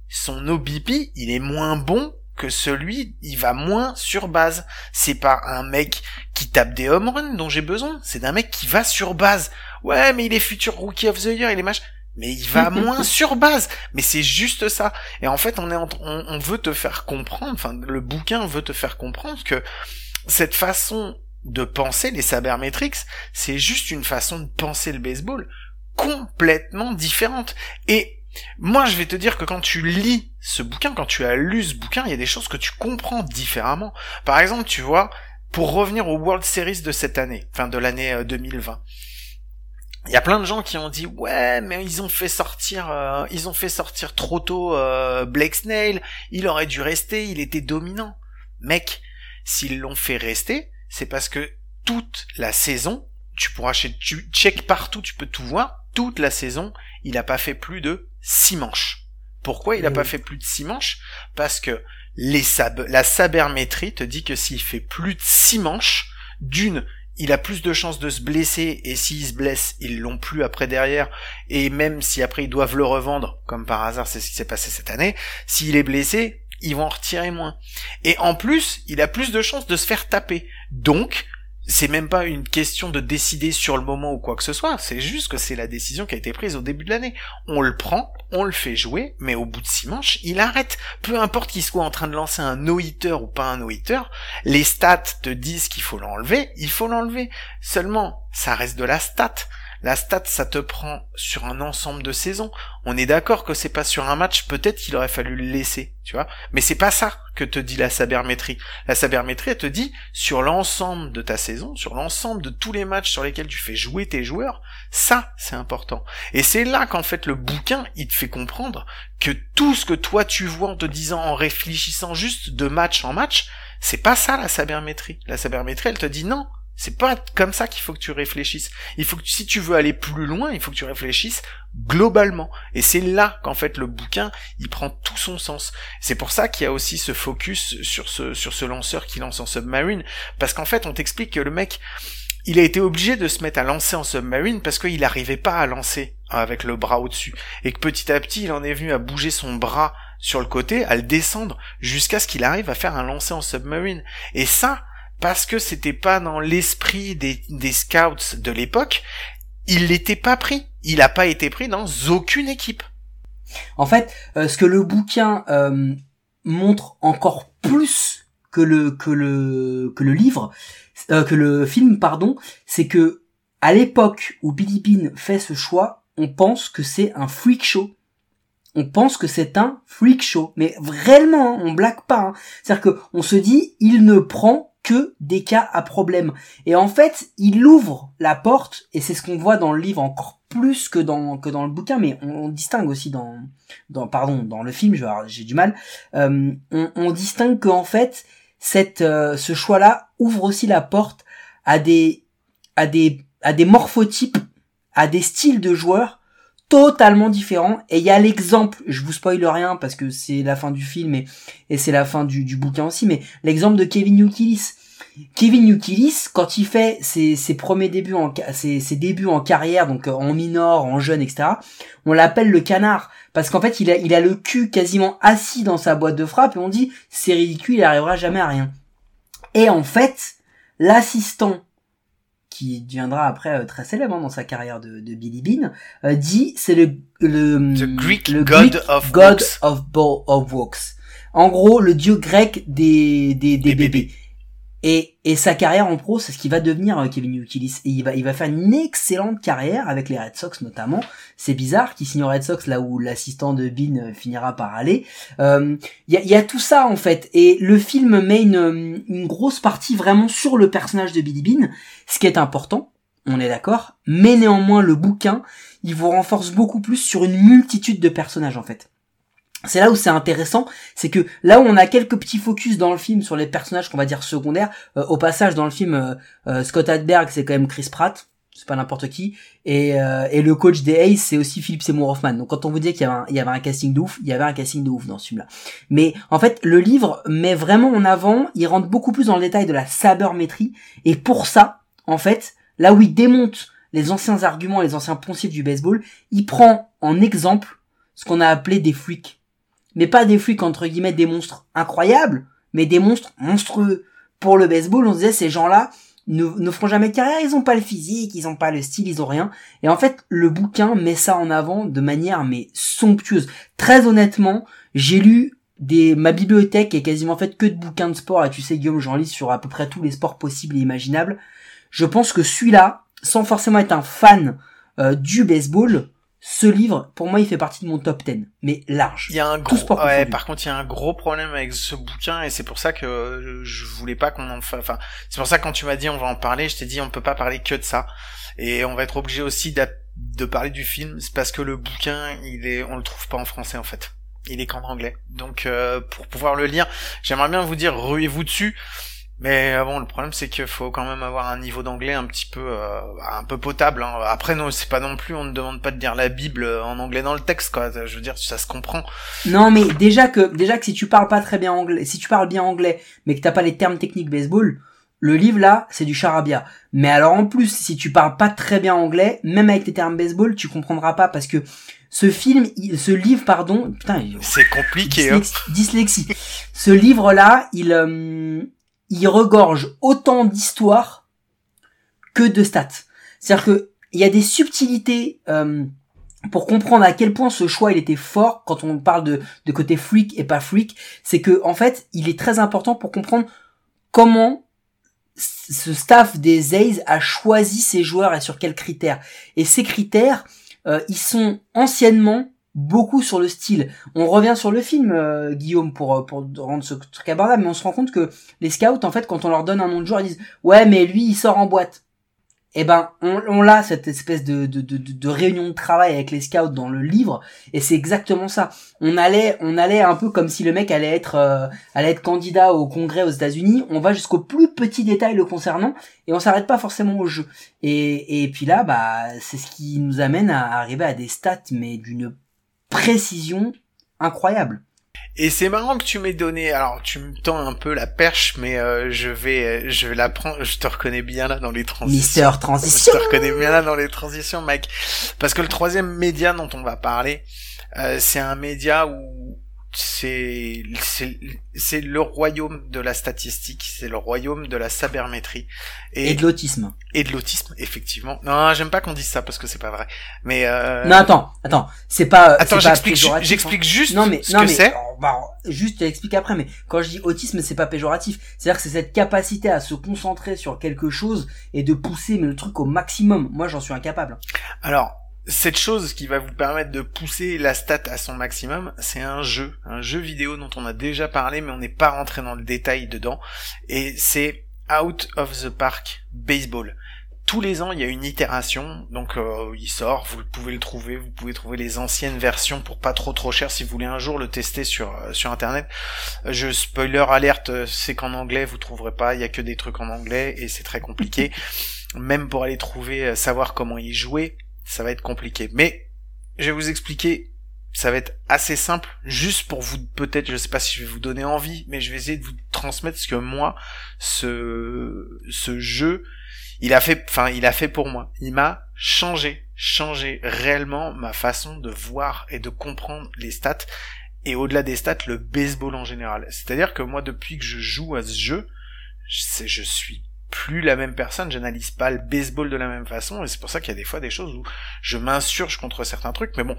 son OBP il est moins bon que celui, il va moins sur base. C'est pas un mec qui tape des home runs dont j'ai besoin, c'est d'un mec qui va sur base. Ouais, mais il est futur rookie of the year, il est machin. Mais il va moins sur base. Mais c'est juste ça. Et en fait, on est, en- on, on veut te faire comprendre, enfin, le bouquin veut te faire comprendre que cette façon de penser les sabermetrics, c'est juste une façon de penser le baseball complètement différente. Et moi, je vais te dire que quand tu lis ce bouquin, quand tu as lu ce bouquin, il y a des choses que tu comprends différemment. Par exemple, tu vois, pour revenir aux World Series de cette année, enfin de l'année euh, 2020. Il y a plein de gens qui ont dit ouais mais ils ont fait sortir euh, ils ont fait sortir trop tôt euh, Blake Snell, il aurait dû rester, il était dominant. Mec, s'ils l'ont fait rester, c'est parce que toute la saison, tu pourras chez tu check partout, tu peux tout voir, toute la saison, il a pas fait plus de six manches. Pourquoi il a Eh pas fait plus de six manches? Parce que les sab la sabermétrie te dit que s'il fait plus de six manches, d'une, il a plus de chances de se blesser et s'il se blesse, ils l'ont plus après derrière et même si après ils doivent le revendre, comme par hasard c'est ce qui s'est passé cette année, s'il est blessé, ils vont en retirer moins. Et en plus, il a plus de chances de se faire taper. Donc, c'est même pas une question de décider sur le moment ou quoi que ce soit, c'est juste que c'est la décision qui a été prise au début de l'année. On le prend, on le fait jouer, mais au bout de six manches, il arrête. Peu importe qu'il soit en train de lancer un no-hitter ou pas un no-hitter, les stats te disent qu'il faut l'enlever, il faut l'enlever. Seulement, ça reste de la stat. La stat, ça te prend sur un ensemble de saisons. On est d'accord que c'est pas sur un match, peut-être qu'il aurait fallu le laisser, tu vois. Mais c'est pas ça que te dit la sabermétrie. La sabermétrie, elle te dit, sur l'ensemble de ta saison, sur l'ensemble de tous les matchs sur lesquels tu fais jouer tes joueurs, ça, c'est important. Et c'est là qu'en fait le bouquin, il te fait comprendre que tout ce que toi tu vois en te disant, en réfléchissant juste de match en match, c'est pas ça la sabermétrie. La sabermétrie, elle te dit non, C'est pas comme ça qu'il faut que tu réfléchisses. Il faut que si tu veux aller plus loin, il faut que tu réfléchisses globalement. Et c'est là qu'en fait le bouquin, il prend tout son sens. C'est pour ça qu'il y a aussi ce focus sur ce sur ce lanceur qui lance en submarine parce qu'en fait, on t'explique que le mec il a été obligé de se mettre à lancer en submarine parce qu'il n'arrivait pas à lancer avec le bras au-dessus. Et que petit à petit, il en est venu à bouger son bras sur le côté, à le descendre, jusqu'à ce qu'il arrive à faire un lancer en submarine. Et ça, parce que c'était pas dans l'esprit des, des scouts de l'époque, il n'était pas pris. Il n'a pas été pris dans aucune équipe. En fait, euh, ce que le bouquin euh, montre encore plus que le que le que le livre, euh, que le film, pardon, c'est que à l'époque où Billy Bean fait ce choix, on pense que c'est un freak show. On pense que c'est un freak show, mais vraiment, hein, on blague pas. Hein. C'est-à-dire que on se dit, il ne prend que des cas à problème. Et en fait, il ouvre la porte, et c'est ce qu'on voit dans le livre encore plus que dans que dans le bouquin, mais on, on distingue aussi dans dans pardon dans le film, j'ai du mal. Euh, on, on distingue qu'en fait, cette euh, ce choix-là ouvre aussi la porte à des à des à des morphotypes, à des styles de joueurs totalement différents. Et il y a l'exemple, je vous spoil rien parce que c'est la fin du film et, c'est la fin du, bouquin aussi, mais l'exemple de Kevin Youkilis. Kevin Youkilis, quand il fait ses, premiers débuts en carrière, donc euh, en minor, en jeune, etc., on l'appelle le canard parce qu'en fait il a le cul quasiment assis dans sa boîte de frappe et on dit c'est ridicule, il arrivera jamais à rien. Et en fait, l'assistant qui deviendra après euh, très célèbre hein, dans sa carrière de, de Billy Bean, euh, dit c'est le le, The Greek le God Greek of God Walks. of, Bo- of Walks. En gros, le dieu grec des des, des, Des bébés. bébés. Et, et sa carrière en pro, c'est ce qui va devenir euh, Kevin Youkilis. Et il va, il va faire une excellente carrière avec les Red Sox notamment. C'est bizarre qu'il signe aux Red Sox là où l'assistant de Bean euh, finira par aller. Euh, Il y, a, y a tout ça en fait. Et le film met une, une grosse partie vraiment sur le personnage de Billy Bean, ce qui est important, on est d'accord. Mais néanmoins, le bouquin, il vous renforce beaucoup plus sur une multitude de personnages en fait c'est là où c'est intéressant, c'est que là où on a quelques petits focus dans le film sur les personnages qu'on va dire secondaires, euh, au passage dans le film euh, euh, Scott Adberg c'est quand même Chris Pratt, c'est pas n'importe qui, et, et le coach des Ace c'est aussi Philip Seymour Hoffman. Donc quand on vous dit qu'il y, avait un- il y avait un casting de ouf, il y avait un casting de ouf dans ce film-là. Mais en fait le livre met vraiment en avant, il rentre beaucoup plus dans le détail de la sabermétrie, et pour ça, en fait, là où il démonte les anciens arguments, les anciens poncifs du baseball, il prend en exemple ce qu'on a appelé des freaks mais pas des flics entre guillemets des monstres incroyables, mais des monstres monstrueux. Pour le baseball, on se disait ces gens-là ne, ne feront jamais de carrière, ils ont pas le physique, ils ont pas le style, ils ont rien. Et en fait, le bouquin met ça en avant de manière mais somptueuse. Très honnêtement, j'ai lu des ma bibliothèque est quasiment faite que de bouquins de sport et tu sais Guillaume, j'en lis sur à peu près tous les sports possibles et imaginables. Je pense que celui-là, sans forcément être un fan euh, du baseball, ce livre, pour moi, il fait partie de mon top 10, mais large. Il y a un gros, ouais, par contre, il y a un gros problème avec ce bouquin et c'est pour ça que euh, je voulais pas qu'on en fa- enfin, c'est pour ça que quand tu m'as dit on va en parler, je t'ai dit on peut pas parler que de ça et on va être obligé aussi de parler du film, c'est parce que le bouquin, il est, on le trouve pas en français en fait. Il est qu'en anglais. Donc euh, pour pouvoir le lire, j'aimerais bien vous dire ruez-vous dessus. Mais euh, bon, le problème c'est qu'il faut quand même avoir un niveau d'anglais un petit peu, euh, un peu potable. hein. Après, non, c'est pas non plus, on ne demande pas de lire la Bible euh, en anglais dans le texte, quoi. Je veux dire, ça se comprend. Non, mais déjà que, déjà que si tu parles pas très bien anglais, si tu parles bien anglais, mais que t'as pas les termes techniques baseball, le livre là, c'est du charabia. Mais alors en plus, si tu parles pas très bien anglais, même avec les termes baseball, tu comprendras pas parce que ce film, il- ce livre, pardon, putain, C'est compliqué. hein. dyslexie, dyslexie. Ce livre-là, il, euh, il regorge autant d'histoires que de stats. C'est-à-dire que il y a des subtilités euh, pour comprendre à quel point ce choix il était fort quand on parle de, côté freak et pas freak. C'est que en fait, il est très important pour comprendre comment ce staff des A's a choisi ses joueurs et sur quels critères. Et ces critères, euh, ils sont anciennement beaucoup sur le style. On revient sur le film, euh, Guillaume, pour, euh, pour rendre ce truc abordable, mais on se rend compte que les scouts, en fait, quand on leur donne un nom de joueur, ils disent « Ouais, mais lui, il sort en boîte. » eh ben on, on l'a cette espèce de, de, de, de- réunion de travail avec les scouts dans le livre et c'est exactement ça. On allait on allait un peu comme si le mec allait être euh, allait être candidat au congrès aux États-Unis. On va jusqu'au plus petit détail le concernant et on s'arrête pas forcément au jeu. Et et puis là bah c'est ce qui nous amène à arriver à des stats mais d'une précision incroyable. Et c'est marrant que tu m'aies donné. Alors, tu me tends un peu la perche, mais euh, je vais, je vais la prendre. Je te reconnais bien là dans les transitions. Mister Je Transition. te reconnais bien là dans les transitions, mec. Parce que le troisième média dont on va parler, euh, c'est un média où c'est c'est c'est le royaume de la statistique, c'est le royaume de la sabermétrie et, Et de l'autisme. et de l'autisme, effectivement. Non, j'aime pas qu'on dise ça parce que c'est pas vrai. Mais euh... Non attends, attends, c'est pas attends, j'explique, hein. j'explique juste non mais ce non que mais c'est. oh, bah, juste après mais quand je dis autisme c'est pas péjoratif c'est à dire que c'est cette capacité à se concentrer sur quelque chose et de pousser mais le truc au maximum moi j'en suis incapable Alors, cette chose qui va vous permettre de pousser la stat à son maximum, c'est un jeu, un jeu vidéo dont on a déjà parlé, mais on n'est pas rentré dans le détail dedans, et c'est Out of the Park Baseball. Tous les ans, il y a une itération, donc euh, il sort, vous pouvez le trouver, vous pouvez trouver les anciennes versions pour pas trop trop cher si vous voulez un jour le tester sur euh, sur internet. Je spoiler alerte, euh, c'est qu'en anglais vous trouverez pas, il y a que des trucs en anglais et c'est très compliqué. Même pour aller trouver, euh, savoir comment y jouer, ça va être compliqué. Mais je vais vous expliquer, ça va être assez simple, juste pour vous peut-être, je sais pas si je vais vous donner envie, mais je vais essayer de vous transmettre ce que moi, ce ce jeu, il a fait, enfin il a fait pour moi. Il m'a changé, changé réellement ma façon de voir et de comprendre les stats et au-delà des stats, le baseball en général. C'est-à-dire que moi, depuis que je joue à ce jeu, je, je suis plus la même personne, j'analyse pas le baseball de la même façon, et c'est pour ça qu'il y a des fois des choses où je m'insurge contre certains trucs, mais bon,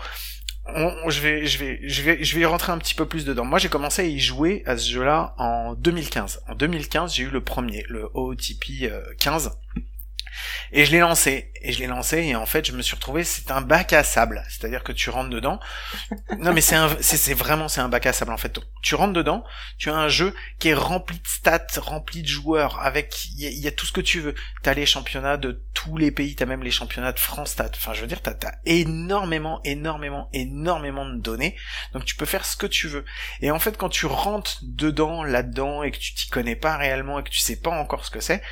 on- on- je vais, je vais, je vais, je vais y rentrer un petit peu plus dedans. Moi, j'ai commencé à y jouer à ce jeu-là en 2015. En 2015, j'ai eu le premier, le euh, 15. Et je l'ai lancé, et je l'ai lancé, et en fait, je me suis retrouvé, c'est un bac à sable. C'est-à-dire que tu rentres dedans. Non, mais c'est un, c'est, vraiment, c'est un bac à sable, en fait. Tu rentres dedans, tu as un jeu qui est rempli de stats, rempli de joueurs, avec, il y, a- il y a tout ce que tu veux. T'as les championnats de tous les pays, t'as même les championnats de France Stats. Enfin, je veux dire, t'as, t'as énormément, énormément, énormément de données. Donc, tu peux faire ce que tu veux. Et en fait, quand tu rentres dedans, là-dedans, et que tu t'y connais pas réellement, et que tu sais pas encore ce que c'est,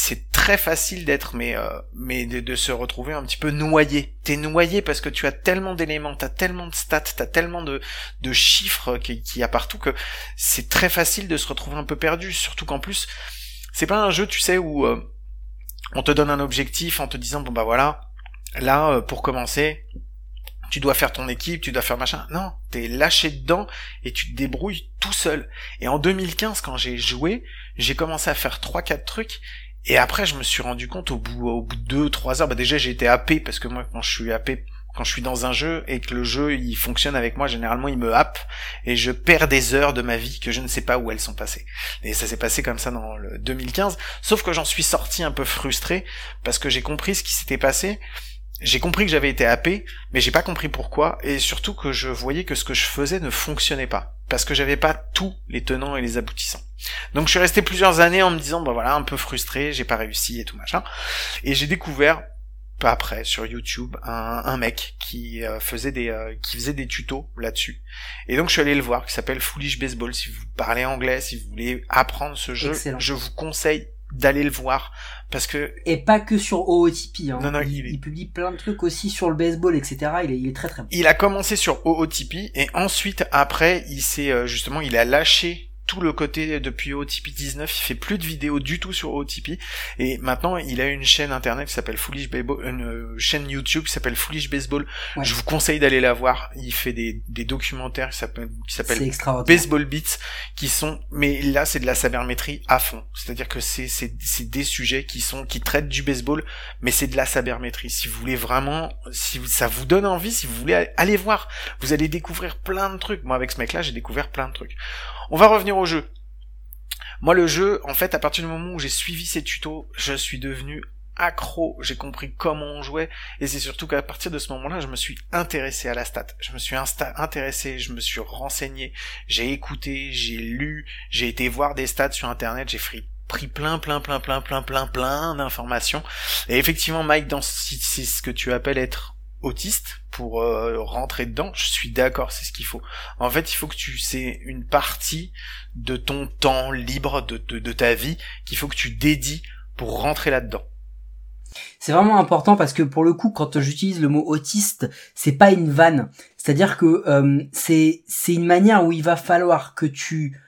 c'est très facile d'être, mais, euh, mais de, se retrouver un petit peu noyé. T'es noyé parce que tu as tellement d'éléments, t'as tellement de stats, t'as tellement de, de chiffres qu'il y a partout que c'est très facile de se retrouver un peu perdu. Surtout qu'en plus, c'est pas un jeu, tu sais, où euh, on te donne un objectif en te disant bon bah voilà, là euh, pour commencer, tu dois faire ton équipe, tu dois faire machin. Non, t'es lâché dedans et tu te débrouilles tout seul. Et en 2015, quand j'ai joué, j'ai commencé à faire trois quatre trucs. Et après, je me suis rendu compte au bout, au bout de deux, trois heures, bah déjà j'ai été happé parce que moi, quand je suis happé, quand je suis dans un jeu et que le jeu il fonctionne avec moi, généralement il me happe et je perds des heures de ma vie que je ne sais pas où elles sont passées. Et ça s'est passé comme ça dans le 2015. Sauf que j'en suis sorti un peu frustré parce que j'ai compris ce qui s'était passé. J'ai compris que j'avais été happé, mais j'ai pas compris pourquoi, et surtout que je voyais que ce que je faisais ne fonctionnait pas, parce que j'avais pas tous les tenants et les aboutissants. Donc je suis resté plusieurs années en me disant, bah voilà, un peu frustré, j'ai pas réussi et tout machin, et j'ai découvert, pas après, sur YouTube, un, un mec qui euh, faisait des euh, qui faisait des tutos là-dessus, et donc je suis allé le voir, qui s'appelle Foolish Baseball. Si vous parlez anglais, si vous voulez apprendre ce jeu, Excellent. je vous conseille d'aller le voir parce que et pas que sur OOTP hein. Non, non, il, il est- il publie plein de trucs aussi sur le baseball etc il est, il est très très bon il a commencé sur OOTP et ensuite après il s'est euh, justement il a lâché tout le côté depuis OOTP 19, il fait plus de vidéos du tout sur OOTP et maintenant il a une chaîne internet qui s'appelle Foolish Baseball, une euh, chaîne YouTube qui s'appelle Foolish Baseball. Ouais. Je vous conseille d'aller la voir. Il fait des, des documentaires qui s'appellent qui Baseball Beats qui sont mais là c'est de la sabermétrie à fond c'est-à-dire que c'est c'est c'est des sujets qui sont qui traitent du baseball mais c'est de la sabermétrie si vous voulez vraiment si ça vous donne envie si vous voulez aller- aller voir vous allez découvrir plein de trucs moi avec ce mec là j'ai découvert plein de trucs on va revenir au jeu. Moi le jeu en fait à partir du moment où j'ai suivi ces tutos je suis devenu accro, j'ai compris comment on jouait, et c'est surtout qu'à partir de ce moment-là, je me suis intéressé à la stat. Je me suis intéressé, je me suis renseigné, j'ai écouté, j'ai lu, j'ai été voir des stats sur internet, j'ai pris plein, plein, plein, plein, plein, plein, plein d'informations. Et effectivement, Mike, dans c'est ce que tu appelles être autiste pour euh, rentrer dedans, je suis d'accord, c'est ce qu'il faut. En fait, il faut que tu c'est une partie de ton temps libre de, de, ta vie qu'il faut que tu dédies pour rentrer là-dedans. C'est vraiment important parce que pour le coup, quand j'utilise le mot autiste, c'est pas une vanne. C'est-à-dire que euh, c'est c'est une manière où il va falloir que tu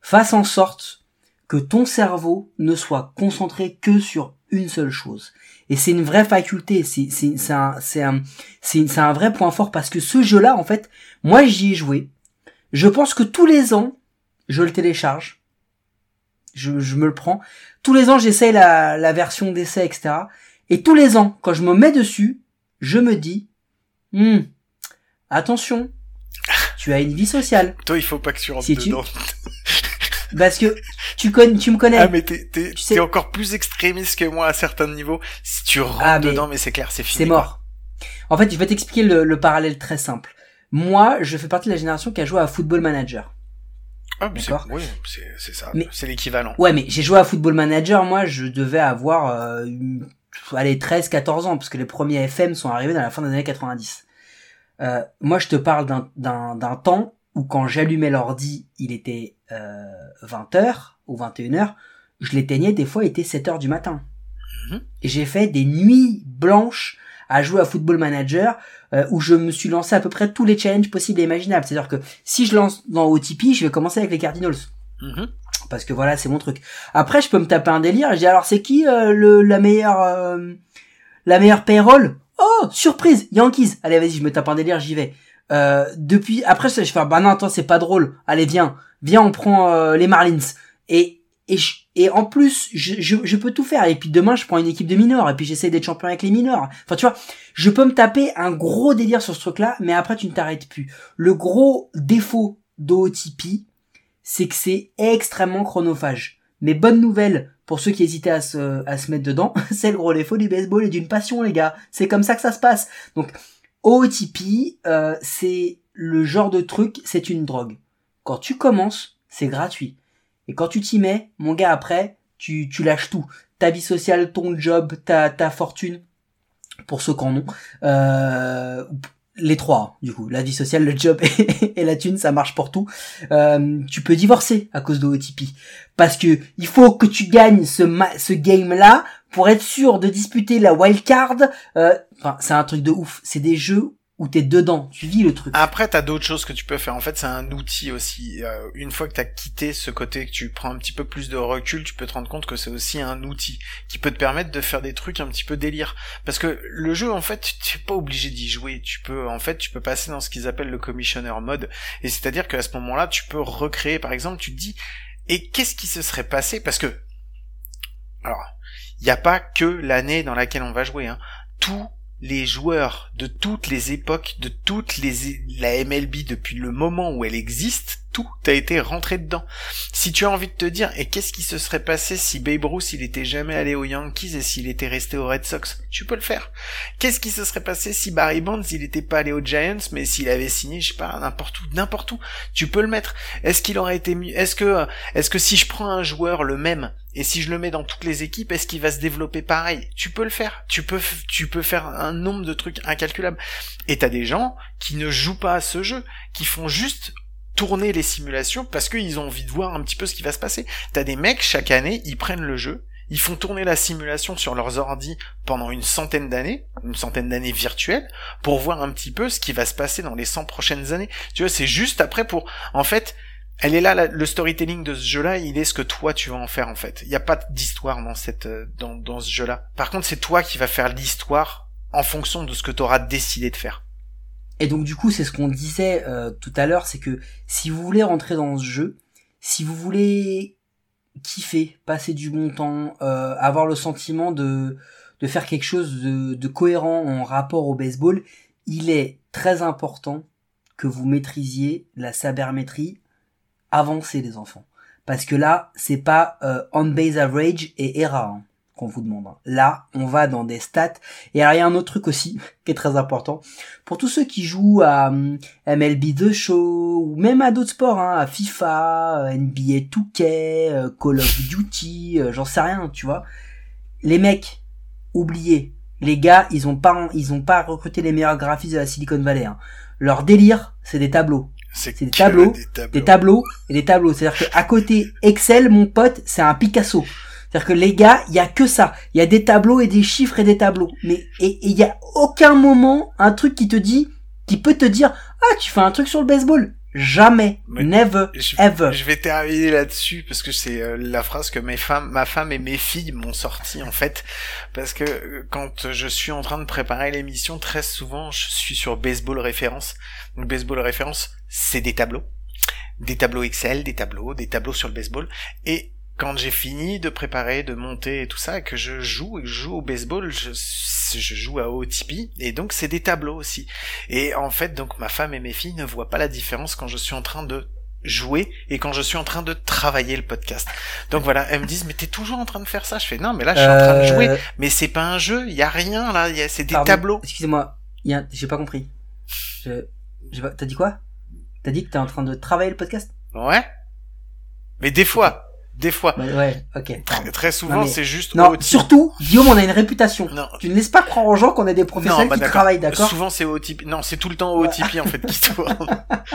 fasses en sorte que ton cerveau ne soit concentré que sur une seule chose. Et c'est une vraie faculté, c'est un c'est un c'est c'est un vrai point fort parce que ce jeu-là, en fait, moi j'y ai joué. Je pense que tous les ans, je le télécharge. Je, je me le prends. Tous les ans, j'essaye la, la version d'essai, etc. Et tous les ans, quand je me mets dessus, je me dis, Hmm, attention, tu as une vie sociale. Toi, il faut pas que tu rentres Si tu- dedans. Parce que tu, connais, tu me connais. Ah mais t'es t'es Tu sais- encore plus extrémiste que moi à certains niveaux. Si tu rentres Ah, mais dedans, mais c'est clair, c'est fini. C'est quoi. mort. En fait, je vais t'expliquer le, le parallèle très simple. Moi, je fais partie de la génération qui a joué à Football Manager. Ah, mais c'est D'accord. oui, c'est c'est ça. Mais- C'est l'équivalent. Ouais, mais j'ai joué à Football Manager, moi, je devais avoir, euh, une- allez, 13, 14 ans, parce que les premiers FM sont arrivés dans la fin des années 90. Euh, moi, je te parle d'un- d'un d'un temps où quand j'allumais l'ordi, il était euh, 20h ou 21h, je l'éteignais, des fois, il était 7h du matin. Mhm. Et j'ai fait des nuits blanches à jouer à Football Manager, euh, où je me suis lancé à peu près tous les challenges possibles et imaginables. C'est-à-dire que si je lance dans OTP, je vais commencer avec les Cardinals Mhm. parce que voilà c'est mon truc après je peux me taper un délire et je dis alors c'est qui euh, le la meilleure euh, la meilleure payroll? Oh surprise Yankees allez vas-y je me tape un délire j'y vais euh, depuis après je fais bah non attends c'est pas drôle. Allez viens. Viens on prend euh, les Marlins. Et et je- et en plus je, je, je peux tout faire. Et puis demain je prends une équipe de mineurs. Et puis j'essaie d'être champion avec les mineurs. Enfin tu vois je peux me taper un gros délire sur ce truc là mais après tu ne t'arrêtes plus. Le gros défaut d'OTP c'est que c'est extrêmement chronophage. Mais bonne nouvelle pour ceux qui hésitaient à se, à se mettre dedans, c'est le gros défaut du baseball et d'une passion, les gars. C'est comme ça que ça se passe. Donc, OTP, euh, c'est le genre de truc, c'est une drogue. Quand tu commences, c'est gratuit. Et quand tu t'y mets, mon gars, après, tu, tu lâches tout. Ta vie sociale, ton job, ta, ta fortune, pour ceux qui en ont. Euh, les trois, du coup. La vie sociale, le job et, la thune, ça marche pour tout. Euh, tu peux divorcer à cause de OTP. Parce que il faut que tu gagnes ce, ce game-là pour être sûr de disputer la wildcard. Euh, Enfin, c'est un truc de ouf. C'est des jeux où t'es dedans. Tu vis le truc. Après, t'as d'autres choses que tu peux faire. En fait, c'est un outil aussi. Euh, une fois que t'as quitté ce côté, que tu prends un petit peu plus de recul, tu peux te rendre compte que c'est aussi un outil qui peut te permettre de faire des trucs un petit peu délire. Parce que le jeu, en fait, tu n'es pas obligé d'y jouer. Tu peux, en fait, tu peux passer dans ce qu'ils appellent le commissioner mode. Et c'est-à-dire qu'à ce moment-là, tu peux recréer, par exemple, tu te dis, et qu'est-ce qui se serait passé? Parce que, alors, il n'y a pas que l'année dans laquelle on va jouer. Hein. Tous les joueurs de toutes les époques, de toutes les la MLB depuis le moment où elle existe, tout a été rentré dedans. Si tu as envie de te dire, et qu'est-ce qui se serait passé si Babe Ruth il était jamais allé aux Yankees et s'il était resté aux Red Sox, tu peux le faire. Qu'est-ce qui se serait passé si Barry Bonds il était pas allé aux Giants, mais s'il avait signé, je sais pas, n'importe où, n'importe où, tu peux le mettre. Est-ce qu'il aurait été mieux Est-ce que, est-ce que si je prends un joueur le même et si je le mets dans toutes les équipes, est-ce qu'il va se développer pareil? Tu peux le faire. Tu peux, tu peux faire un nombre de trucs incalculables. Et t'as des gens qui ne jouent pas à ce jeu, qui font juste tourner les simulations parce qu'ils ont envie de voir un petit peu ce qui va se passer. T'as des mecs chaque année, ils prennent le jeu, ils font tourner la simulation sur leurs ordi pendant une centaine d'années, une centaine d'années virtuelles, pour voir un petit peu ce qui va se passer dans les 100 prochaines années. Tu vois, c'est juste après pour, en fait, elle est là, le storytelling de ce jeu-là, il est ce que toi tu vas en faire en fait. Il n'y a pas d'histoire dans cette, euh, dans, dans ce jeu-là. Par contre, c'est toi qui vas faire l'histoire en fonction de ce que tu auras décidé de faire. Et donc du coup, c'est ce qu'on disait euh, tout à l'heure, c'est que si vous voulez rentrer dans ce jeu, si vous voulez kiffer, passer du bon temps, euh, avoir le sentiment de, de faire quelque chose de, cohérent en rapport au baseball, il est très important que vous maîtrisiez la sabermétrie avancée les enfants. Parce que là, c'est pas euh, on base average et ERA. Qu'on vous demande. hein. Là, on va dans des stats. Et alors, il y a un autre truc aussi qui est très important. Pour tous ceux qui jouent à hum, MLB The Show, ou même à d'autres sports, hein, à FIFA, euh, NBA 2K, euh, Call of Duty, euh, j'en sais rien, tu vois. Les mecs, oubliez. Les gars, ils ont pas, ils ont pas recruté les meilleurs graphistes de la Silicon Valley. hein. Leur délire, c'est des tableaux C'est des des tableaux. des tableaux et des tableaux. C'est-à-dire qu'à côté Excel, mon pote, c'est un Picasso. C'est-à-dire que les gars, il y a que ça. Il y a des tableaux et des chiffres et des tableaux. Mais et il y a aucun moment un truc qui te dit, qui peut te dire, ah tu fais un truc sur le baseball. Jamais, Mais never, Je, ever. je vais terminer là-dessus parce que c'est euh, la phrase que mes femmes, ma femme et mes filles m'ont sorti en fait parce que euh, quand je suis en train de préparer l'émission, très souvent je suis sur baseball référence. Donc baseball référence, c'est des tableaux, des tableaux Excel, des tableaux, des tableaux sur le baseball et quand j'ai fini de préparer, de monter et tout ça, et que je joue et que je joue au baseball, je, je joue à OTP, et donc c'est des tableaux aussi. Et en fait, donc ma femme et mes filles ne voient pas la différence quand je suis en train de jouer et quand je suis en train de travailler le podcast. Donc voilà, elles me disent mais t'es toujours en train de faire ça? Je fais non mais là je suis en train de jouer, Euh, mais c'est pas un jeu, il y a rien là, il y a- c'est des pardon, tableaux. Excusez-moi, a- j'ai pas compris. Je, j'ai pas- t'as dit quoi? T'as dit que t'es en train de travailler le podcast? Ouais. Mais des fois, des fois, Ouais, ok. pardon. très, souvent Non, c'est juste Non, surtout, Guillaume, on a une réputation. Non, Tu ne laisses pas croire aux gens qu'on a des professionnels bah qui d'accord. travaillent, d'accord Souvent c'est OTP. Non, c'est tout le temps OTP en fait qui tourne.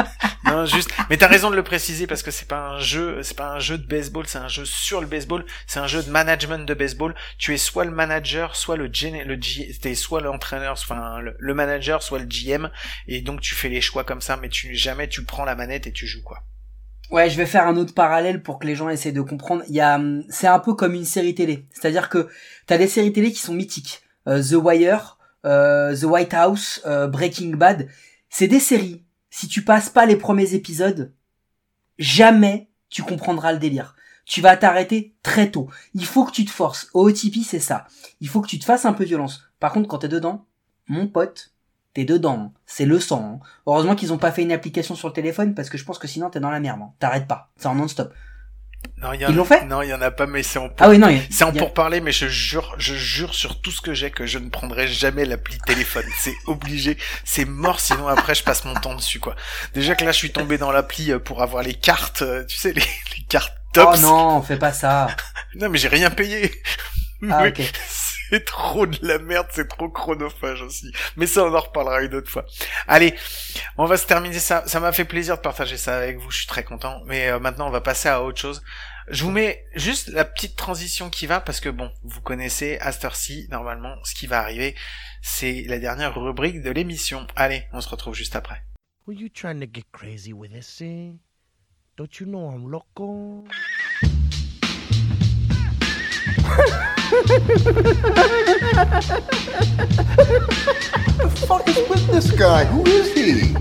non, juste. Mais t'as raison de le préciser parce que c'est pas un jeu, c'est pas un jeu de baseball, c'est un jeu sur le baseball. C'est un jeu de management de baseball. Tu es soit le manager, soit le G, le G, t'es soit l'entraîneur, enfin le, le manager, soit le GM. Et donc tu fais les choix comme ça, mais tu jamais tu prends la manette et tu joues quoi. Ouais, je vais faire un autre parallèle pour que les gens essaient de comprendre. Il y a, hum, c'est un peu comme une série télé. C'est-à-dire que t'as des séries télé qui sont mythiques. Euh, The Wire, euh, The White House, euh, Breaking Bad. C'est des séries. Si tu passes pas les premiers épisodes, jamais tu comprendras le délire. Tu vas t'arrêter très tôt. Il faut que tu te forces. OTP, c'est ça. Il faut que tu te fasses un peu violence. Par contre, quand t'es dedans, mon pote, t'es dedans. hein. C'est le sang. hein. Heureusement qu'ils ont pas fait une application sur le téléphone parce que je pense que sinon t'es dans la merde. hein. T'arrêtes pas. C'est en non-stop. Non, il y en Ils l'ont fait Non, il y en a pas, mais c'est en Ah oui, non. a- C'est en a- pour parler, mais je jure, je jure sur tout ce que j'ai que je ne prendrai jamais l'appli téléphone. C'est obligé, c'est mort. Sinon après, je passe mon temps dessus, quoi. Déjà que là, je suis tombé dans l'appli euh, pour avoir les cartes, euh, tu sais, les, les cartes Oh tops. non, fais pas ça. Non, mais j'ai rien payé. Ah ok. C'est trop de la merde, c'est trop chronophage aussi. Mais ça, on en reparlera une autre fois. Allez, on va se terminer ça. Ça m'a fait plaisir de partager ça avec vous. Je suis très content. Mais euh, maintenant, on va passer à autre chose. Je vous mets juste la petite transition qui va parce que bon, vous connaissez Aster-C. Normalement, ce qui va arriver, c'est la dernière rubrique de l'émission. Allez, on se retrouve juste après. Eh? I'm loco? fuck is with this guy? Who is he?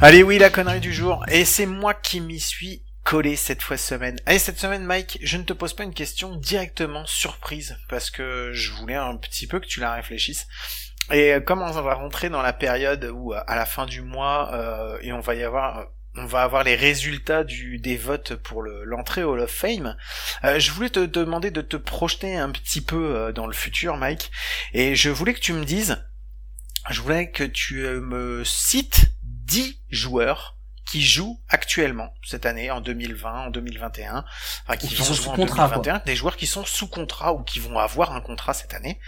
Allez, oui, la connerie du jour. Et c'est moi qui m'y suis collé cette fois semaine. Allez, cette semaine, Mike, je ne te pose pas une question directement surprise, parce que je voulais un petit peu que tu la réfléchisses. Et comme on va rentrer dans la période où, euh, à la fin du mois, euh, et on va y avoir... euh, On va avoir les résultats du, des votes pour le- l'entrée au Hall of Fame. Euh, je voulais te demander de te projeter un petit peu euh, dans le futur, Mike, et je voulais que tu me dises, je voulais que tu me cites 10 joueurs qui jouent actuellement cette année, en 2020, en 2021, enfin qui sont sous en contrat, 2021, des joueurs qui sont sous contrat ou qui vont avoir un contrat cette année,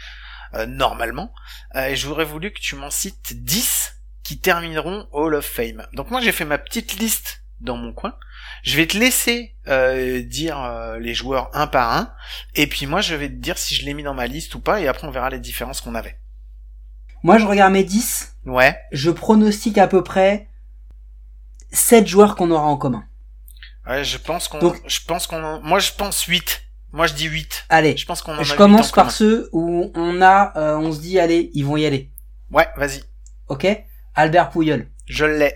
euh, normalement. Euh, et j'aurais voulu que tu m'en cites 10 qui termineront Hall of Fame. Donc moi j'ai fait ma petite liste dans mon coin. Je vais te laisser euh, dire euh, les joueurs un par un, et puis moi je vais te dire si je l'ai mis dans ma liste ou pas, et après on verra les différences qu'on avait. Moi, je regarde mes 10. Ouais. Je pronostique à peu près 7 joueurs qu'on aura en commun. Ouais, je pense qu'on, je pense qu'on, moi je pense 8. Moi je dis 8. Allez, Je pense qu'on je commence en par ceux où on a, euh, on se dit, allez, ils vont y aller. Ouais, vas-y. Ok? Albert Pouyol. Je l'ai.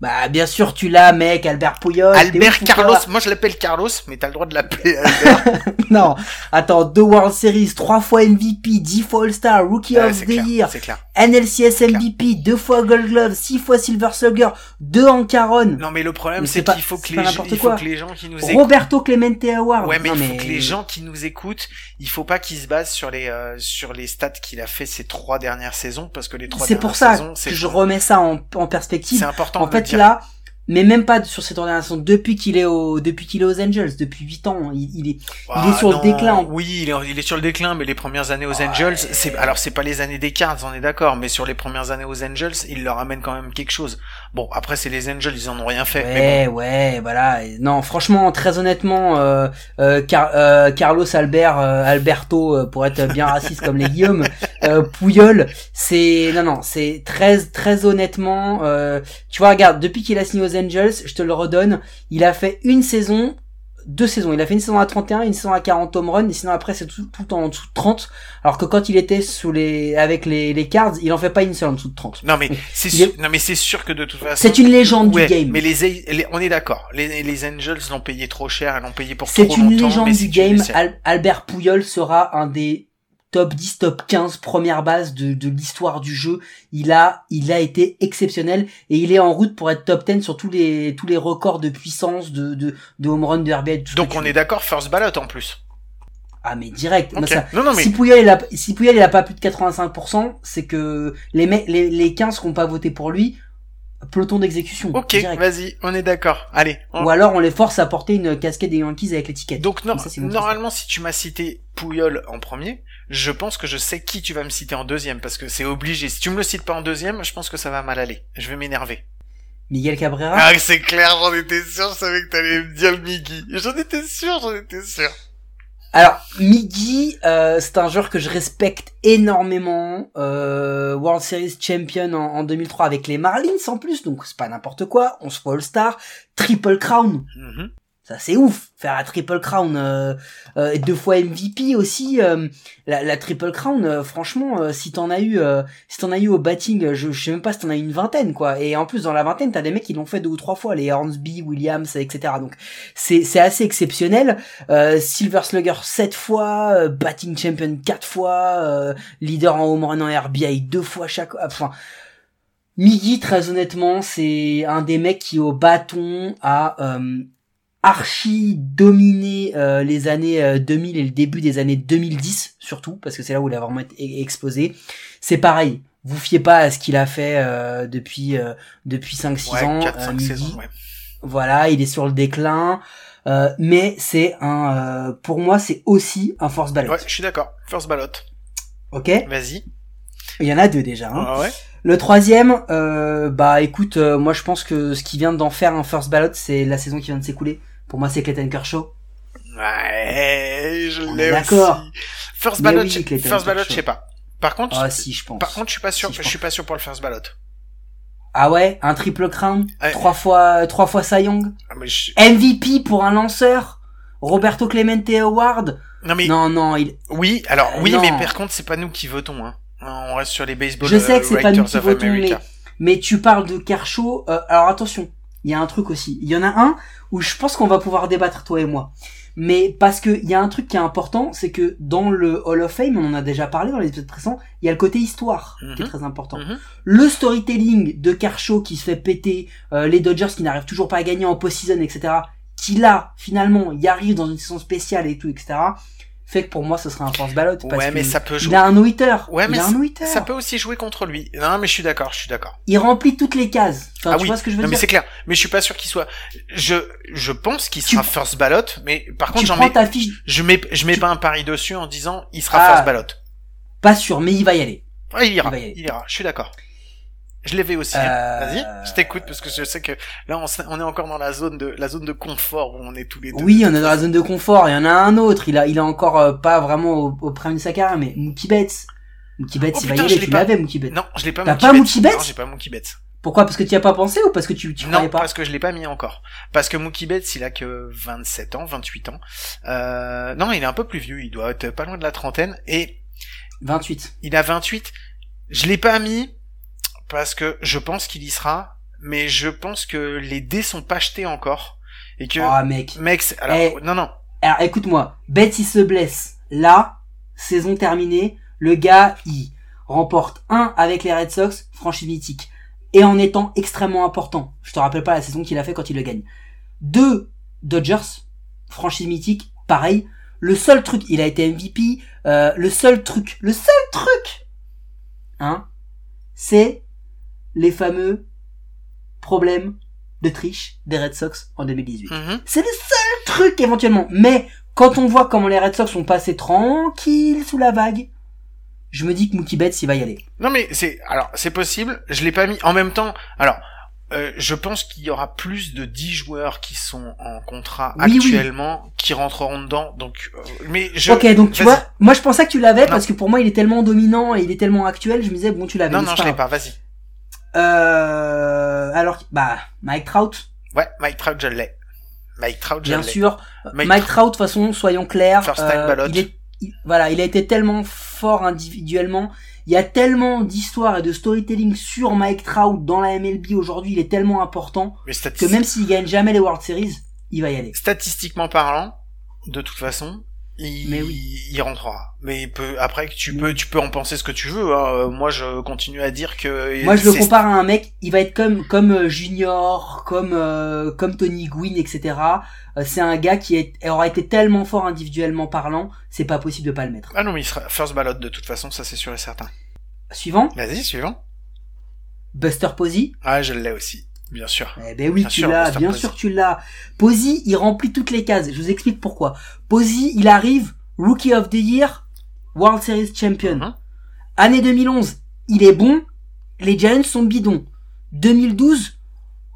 Bah, bien sûr, tu l'as, mec, Albert t'es Albert ouf Carlos. Moi je l'appelle Carlos, mais t'as le droit de l'appeler Albert. non, attends, deux World Series, trois fois MVP, dix fois All-Star, Rookie Ouais, of the clair. Year. C'est clair. NLCS MVP, deux fois Gold Glove, six fois Silver Slugger, deux en Caron. Non, mais le problème, c'est c'est qu'il faut que c'est les il faut que les gens qui nous écoutent. Roberto Clemente Award. Ouais, mais Non, il faut que les gens qui nous écoutent, il faut pas qu'ils se basent sur les euh, sur les stats qu'il a fait ces trois dernières saisons, parce que les trois C'est dernières pour ça saisons, que c'est je remets ça en, en perspective. c'est important En de fait, dire. là, mais même pas sur cette organisation. Depuis qu'il est au, depuis qu'il est aux Angels, depuis 8 ans, il, il est, il Ah, est sur le déclin. Oui, il est, il est sur le déclin, mais les premières années aux Angels, c'est alors c'est pas les années des Cards, on est d'accord, mais sur les premières années aux Angels, il leur amène quand même quelque chose. Bon, après c'est les Angels, ils en ont rien fait. mais Ouais, ouais, voilà. Non, franchement, très honnêtement, euh, euh, Car- euh, Carlos Albert, euh, Alberto, euh, pour être bien raciste comme les Guillaume, euh, Pouyol, c'est non, non, c'est très, très honnêtement. euh, tu vois, regarde, depuis qu'il a signé aux Angels, je te le redonne, il a fait une saison. Deux saisons, il a fait une saison à 31, une saison à 40 home run, et sinon après c'est tout, tout en dessous de 30, alors que quand il était sous les, avec les, les cards, il en fait pas une seule en dessous de 30. bon. Non mais c'est est- sûr, non mais c'est sûr que de toute façon. C'est une légende Ouais, du game. Mais les, les- on est d'accord. Les, les Angels l'ont payé trop cher, l'ont payé pour C'est trop une longtemps. légende du c'est une game. légende. Al- Albert Pouyol sera un des top 10, top 15 premières bases de, de l'histoire du jeu. Il a, il a été exceptionnel et il est en route pour être top 10 sur tous les, tous les records de puissance, de, de, de home run, de RBI. Donc on veux. est d'accord, first ballot en plus. Ah, mais direct. Ça- Non, non, mais Si Pouyol, il a, si Pouyol, il a pas plus de 85%, c'est que les, les, les 15 qui ont pas voté pour lui, peloton d'exécution. ok, vas-y, on est d'accord. Allez. on- Ou alors on les force à porter une casquette des Yankees avec l'étiquette. Donc non, ça, normalement, si tu m'as cité Pouyol en premier, je pense que je sais qui tu vas me citer en deuxième parce que c'est obligé. Si tu me le cites pas en deuxième, je pense que ça va mal aller. Je vais m'énerver. Miguel Cabrera. Ah, c'est clair, j'en étais sûr, je savais que t'allais me dire Miggy. J'en étais sûr, j'en étais sûr. Alors, Miggy, euh, c'est un joueur que je respecte énormément. Euh, World Series champion en, en 2003 avec les Marlins en plus, donc c'est pas n'importe quoi. On se voit All-Star, Triple Crown. Mhm. Ça c'est ouf, faire la Triple Crown euh, euh, deux fois MVP aussi. euh, la, Triple Crown, euh, franchement, si t'en as eu, si t'en as eu au batting, je, je sais même pas si t'en as eu une vingtaine quoi. Et en plus dans la vingtaine, t'as des mecs qui l'ont fait deux ou trois fois, les Hornsby, Williams, etc. Donc c'est c'est assez exceptionnel. Silver Slugger sept fois, batting champion quatre fois, leader en home run en RBI deux fois chaque. Enfin. Miggy, très honnêtement, c'est un des mecs qui au bâton a archi dominé euh, les années euh, 2000 et le début des années 2010 surtout parce que c'est là où il a vraiment été e- explosé. C'est pareil, vous fiez pas à ce qu'il a fait euh, depuis euh, depuis 5 6 Ouais, ans 4, euh, 5 Miggy. saisons, ouais. Voilà, il est sur le déclin euh, mais c'est un euh, pour moi c'est aussi un force ballot. Ouais, je suis d'accord. First ballot. OK Vas-y. Il y en a deux déjà hein. Ah ouais. Le troisième, euh, bah écoute, euh, moi je pense que ce qui vient d'en faire un first ballot, c'est la saison qui vient de s'écouler. Pour moi, c'est Clayton Kershaw. Ouais, je l'ai d'accord. First ballot, oui, first ballot, je sais pas. Par contre, Ah si, je pense. par contre, je suis pas sûr, Si, je je suis pas sûr pour le first ballot. Ah ouais, un triple crown, Ouais. trois fois, trois fois Cy Young, Ah, mais je- MVP pour un lanceur, Roberto Clemente Award? Non mais Non non, il. oui, alors oui, mais par contre, c'est pas nous qui votons. Hein. On reste sur les baseball. Je sais que c'est euh, pas nous qui votons, mais mais tu parles de Kershaw. euh, alors attention, il y a un truc aussi. Il y en a un où je pense qu'on va pouvoir débattre toi et moi. Mais parce que il y a un truc qui est important, c'est que dans le Hall of Fame, on en a déjà parlé dans les épisodes précédents, il y a le côté histoire qui est Mhm. très important. Mhm. Le storytelling de Kershaw qui se fait péter, euh, les Dodgers qui n'arrivent toujours pas à gagner en post-season, etc. Qui là, finalement, y arrive dans une saison spéciale et tout, etc. Fait que pour moi, ce serait un force ballot. Parce Ouais, que mais ça peut Il jouer. a un no-hitter. Ouais, il mais a un no-hitter. Ça peut aussi jouer contre lui. Non, mais je suis d'accord, je suis d'accord. Il remplit toutes les cases. Enfin, ah tu oui. vois ce que je veux non, mais c'est clair. Mais je suis pas sûr qu'il soit. Je, je pense qu'il Tu- sera first ballot, mais par contre, Tu j'en mets. ta fiche, Je mets, je mets pas un pari dessus en disant il sera Ah. first ballot. pas sûr, mais il va y aller. Il ira. Il va y aller. Il ira. Je suis d'accord. Je l'avais aussi. Euh, Vas-y, je t'écoute parce que je sais que là on, est encore dans la zone de la zone de confort où on est tous les deux. Oui, on est dans la zone de confort. Il y en a un autre. Il a, il a encore euh, pas vraiment au, au prime de sa carrière, mais Mookie Betts. Mookie Betts, Oh, il va y aller. je l'ai Tu l'avais, Mookie Betts. Non, je l'ai pas. T'as pas. Mookie Betts Non, j'ai pas Mookie Betts. Pourquoi? Parce que tu as pas pensé ou parce que tu, tu Non, pas? parce que je l'ai pas mis encore. Parce que Mookie Betts, il a que 27 ans, 28 ans. Euh, non, il est un peu plus vieux. Il doit être pas loin de la trentaine et 28. il a 28. Je l'ai pas mis parce que je pense qu'il y sera, mais je pense que les dés sont pas jetés encore et que Ah, mec. mec, c'est- alors Eh. non non, Alors, écoute-moi. Betts, il se blesse. Là, saison terminée. Le gars, il remporte un avec les Red Sox, franchise mythique. Et en étant extrêmement important. Je te rappelle pas la saison qu'il a fait quand il le gagne. Deux Dodgers, franchise mythique, pareil. Le seul truc, il a été MVP, euh, le seul truc, le seul truc, hein, c'est les fameux problèmes de triche des Red Sox en 2018. Mhm. C'est le seul truc éventuellement. Mais quand on voit comment les Red Sox sont passés tranquilles sous la vague, je me dis que Mookie Betts il va y aller. Non mais c'est alors c'est possible. Je l'ai pas mis en même temps. Alors euh, je pense qu'il y aura plus de 10 joueurs qui sont en contrat Oui, oui. actuellement qui rentreront dedans. Donc euh, mais je ok, donc tu vois, moi je pensais que tu l'avais parce que pour moi il est tellement dominant et il est tellement actuel, je me disais bon tu l'avais. Non non, je l'ai pas. Vas-y. Euh, alors bah Mike Trout, Ouais, Mike Trout je l'ai. Mike Trout je bien sûr. Mike Mike Trout, de toute façon, soyons clairs, First time ballot. il est, il- voilà, il a été tellement fort individuellement. Il y a tellement d'histoires et de storytelling sur Mike Trout dans la MLB aujourd'hui. Il est tellement important que même s'il gagne jamais les World Series, il va y aller. statistiquement parlant, de toute façon, il, Mais oui. il rentrera. Mais il peut, après tu peux, tu peux en penser ce que tu veux. hein. Euh, Moi, je continue à dire que. Moi, je le compare à un mec. Il va être comme comme euh, Junior, comme euh, comme Tony Gwynn, etc. Euh, c'est un gars qui est, aura été tellement fort individuellement parlant, c'est pas possible de pas le mettre. Ah non, mais il sera first ballot de toute façon, ça c'est sûr et certain. Suivant, Vas-y, suivant. Buster Posey. Ah, je l'ai aussi, bien sûr. Eh ben oui, Bien tu l'as, bien Posey. sûr tu l'as. Posey, il remplit toutes les cases. Je vous explique pourquoi. Posey, il arrive, Rookie of the Year, World Series Champion. Mhm. Année 2011, il est bon, les Giants sont bidons. 2012,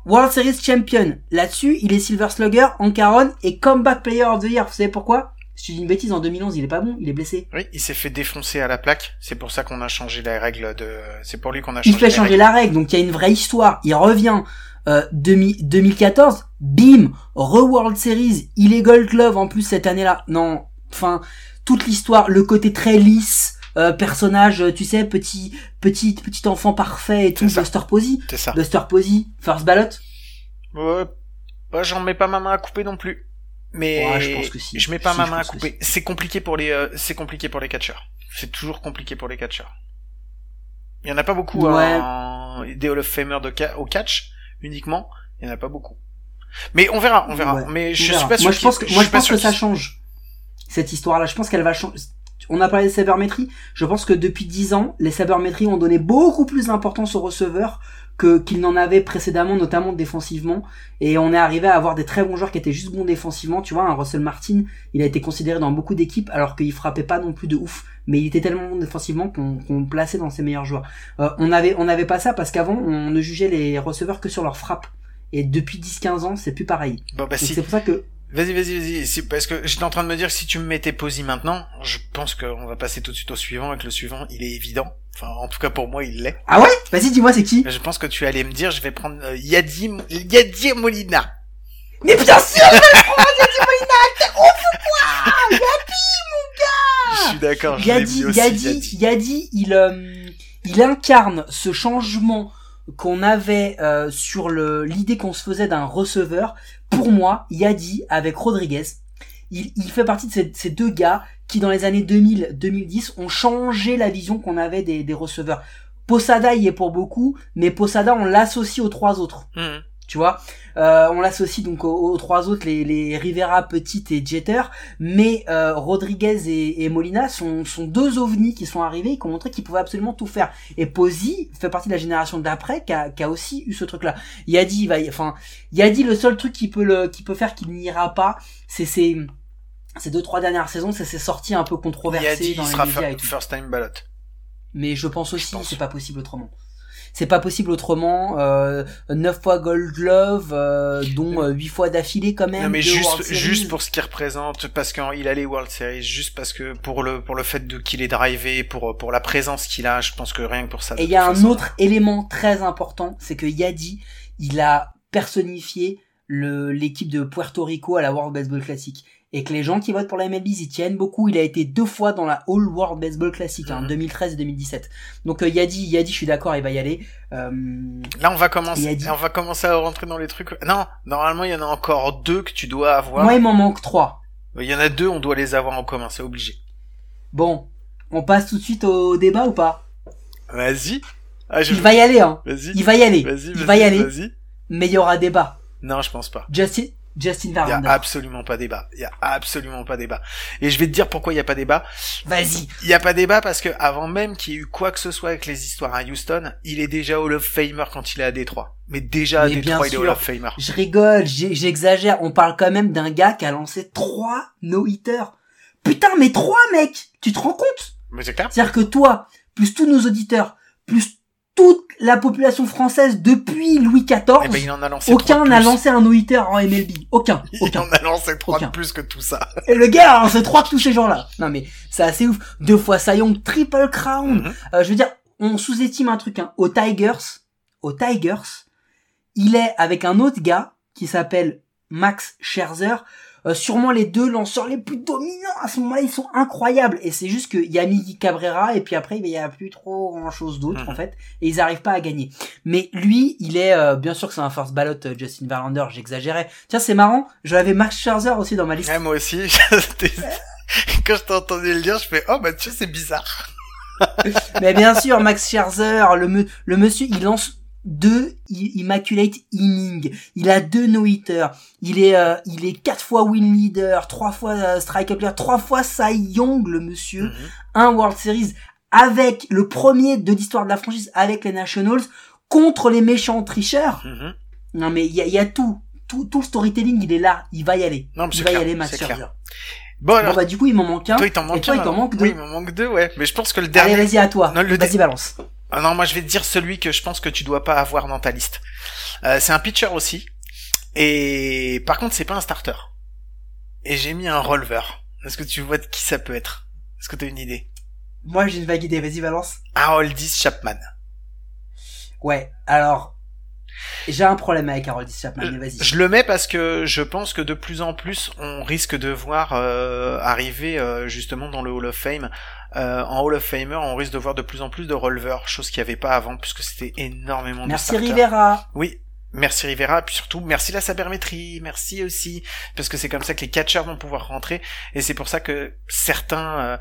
World Series Champion. Là-dessus, il est Silver Slugger, Ancaron et Comeback Player of the Year. Vous savez pourquoi? Si je dis une bêtise, en 2011, il est pas bon, il est blessé. Oui, il s'est fait défoncer à la plaque. C'est pour ça qu'on a changé la règle de. C'est pour lui qu'on a Il changé. fait les changer la règle, donc il y a une vraie histoire. Il revient euh, 2000 2014, bim, re-World Series, il est Gold Glove en plus cette année-là. Non, enfin, toute l'histoire, le côté très lisse, euh, personnage, euh, tu sais, petit, petit, petit enfant parfait et tout. Buster Posey. C'est ça. Buster Posey, first ballot. Ouais, ouais, j'en mets pas ma main à couper non plus. Mais Ouais, je pense que si. je mets pas Si, ma main à couper. C'est compliqué pour les, euh, c'est compliqué pour les catcheurs. C'est toujours compliqué pour les catcheurs. Il y en a pas beaucoup Ouais. en des Hall of Famer de ca- au catch uniquement. Il y en a pas beaucoup. Mais on verra, on verra. Ouais, Mais je verra. suis pas sûr. Moi, je pense que, moi, je pense que ça change. Cette histoire-là, je pense qu'elle va changer. On a parlé de sabermétrie. Je pense que depuis 10 ans, les sabermétries ont donné beaucoup plus d'importance aux receveurs que qu'ils n'en avaient précédemment, notamment défensivement. Et on est arrivé à avoir des très bons joueurs qui étaient juste bons défensivement. Tu vois, un Russell Martin, il a été considéré dans beaucoup d'équipes alors qu'il frappait pas non plus de ouf, mais il était tellement bon défensivement qu'on le plaçait dans ses meilleurs joueurs. Euh, on avait on avait pas ça parce qu'avant on ne jugeait les receveurs que sur leur frappe. Et depuis 10-15 ans, c'est plus pareil. Bon bah si. c'est pour ça que Vas-y, vas-y, vas-y. Si- Parce que j'étais en train de me dire que si tu me mettais Posy maintenant, je pense qu'on va passer tout de suite au suivant et que le suivant, il est évident. Enfin, en tout cas pour moi, il l'est. Ah ouais? Vas-y, dis-moi, c'est qui? Je pense que tu allais me dire, je vais prendre euh, Yadi, Yadi Molina. Mais bien sûr, je vais le prendre, Yadi Molina, t'es ouf ou quoi? Je suis d'accord, je Yadi, mis aussi, Yadi, Yadi. Yadi, il, euh, il incarne ce changement qu'on avait euh, sur le l'idée qu'on se faisait d'un receveur. Pour moi, Yadi avec Rodriguez, il, il fait partie de ces, ces deux gars qui dans les années 2000-2010 ont changé la vision qu'on avait des, des receveurs. Posada y est pour beaucoup, mais Posada on l'associe aux trois autres. Mhm. tu vois? Euh, on l'associe donc aux, aux trois autres, les, les Rivera, Petite et Jeter, mais euh, Rodriguez et, et Molina sont, sont deux ovnis qui sont arrivés et qui ont montré qu'ils pouvaient absolument tout faire. Et Posey fait partie de la génération d'après qui a, qui a aussi eu ce truc-là. Yadi, va, enfin, Yadi, le seul truc qui peut le, qui peut faire qu'il n'ira pas, c'est ces, ces deux trois dernières saisons, c'est ces sorties un peu controversées Yadi, dans il les sera médias et tout. first time ballot. Mais je pense aussi, c'est pas possible autrement. C'est pas possible autrement. Euh, 9 fois Gold Glove, euh, dont euh, 8 fois d'affilée quand même. Non mais juste, juste pour ce qu'il représente, parce qu'il a les World Series, juste parce que pour le, pour le fait de qu'il est drivé, pour, pour la présence qu'il a, je pense que rien que pour ça. Et il y a un façon. autre élément très important, c'est que Yadi, il a personnifié l'équipe de Puerto Rico à la World Baseball Classic. Et que les gens qui votent pour la MLB, ils y tiennent beaucoup. Il a été deux fois dans la All World Baseball Classic, hein, Mhm. 2013 et 2017. Donc euh, Yadi, Yadi, je suis d'accord, il va y aller. Euh, Là, on va commencer, Yadi. on va commencer à rentrer dans les trucs. Non, normalement, il y en a encore deux que tu dois avoir. Moi, il m'en manque trois. Il y en a deux, on doit les avoir en commun, c'est obligé. Bon, on passe tout de suite au débat ou pas? Vas-y. Ah, je- Il va y aller, hein. Vas-y. Il va y aller. Vas-y, Il vas-y, va y aller. Vas-y. Mais il y aura débat. Non, je pense pas. Justin, Justin Il y a absolument pas débat. Il y a absolument pas débat. Et je vais te dire pourquoi il y a pas débat. Vas-y. Il y a pas débat parce que avant même qu'il y ait eu quoi que ce soit avec les histoires à Houston, il est déjà Hall of Famer quand il est à Détroit. Mais déjà à Mais Détroit, il est Hall of Famer. Je rigole, j'exagère. On parle quand même d'un gars qui a lancé trois no-hitters. Putain, mais trois, mec! Tu te rends compte? Mais c'est clair. C'est-à-dire que toi, plus tous nos auditeurs, plus toute la population française depuis Louis XIV, Eh ben, il en a lancé trois aucun n'a lancé un no-hitter en MLB. Aucun. Il Aucun. en a lancé trois Aucun. de plus que tout ça. Et le gars a lancé trois de tous ces gens-là. Non mais, c'est assez ouf. Deux fois Cy Young, triple crown. Mhm. Euh, je veux dire, on sous-estime un truc, hein. Aux Tigers, aux Tigers, il est avec un autre gars qui s'appelle Max Scherzer. Euh, sûrement les deux lanceurs les plus dominants à ce moment-là, ils sont incroyables. Et c'est juste qu'il y a Cabrera et puis après il y a plus trop grand chose d'autre Mhm. en fait, et ils n'arrivent pas à gagner. Mais lui, il est euh, bien sûr que c'est un first ballot euh, Justin Verlander, j'exagérais. Tiens, c'est marrant, j'avais Max Scherzer aussi dans ma liste. Ouais, moi aussi. Quand je t'ai entendu le dire, je fais, oh, bah, tu sais, c'est bizarre. Mais bien sûr, Max Scherzer, le, me- le monsieur, il lance deux immaculate innings. Il a deux no-hitters. Il est, euh, il est quatre fois win leader, trois fois euh, strike player, trois fois Cy Young, le monsieur. Mhm. Un World Series avec le premier de l'histoire de la franchise avec les Nationals contre les méchants tricheurs. Mhm. Non mais il y a, y a tout. Tout, tout le storytelling, il est là. Il va y aller. Non, mais il va clair, y aller, clair. Bon, alors, Bon bah du coup, il m'en manque un. toi, il t'en et manque toi, un, il t'en alors. manque deux. Oui, il m'en manque deux, ouais. Mais je pense que le Allez, dernier... vas-y à toi. Vas-y, balance. Ah non, moi je vais te dire celui que je pense que tu dois pas avoir dans ta liste. Euh, c'est un pitcher aussi. Et par contre, c'est pas un starter. Et j'ai mis un releveur. Est-ce que tu vois de qui ça peut être? Est-ce que tu as une idée? Moi, j'ai une vague idée. Vas-y, balance. Haroldis Chapman. Ouais, alors j'ai un problème avec Harold Chapman, Euh, mais vas-y. Je le mets parce que je pense que de plus en plus on risque de voir euh, arriver euh, justement dans le Hall of Fame. Euh, en Hall of Famer, on risque de voir de plus en plus de releveurs, chose qu'il n'y avait pas avant puisque c'était énormément de Merci. Rivera. Oui, merci Rivera, puis surtout merci la sabermétrie, merci aussi, parce que c'est comme ça que les catcheurs vont pouvoir rentrer, et c'est pour ça que certains euh,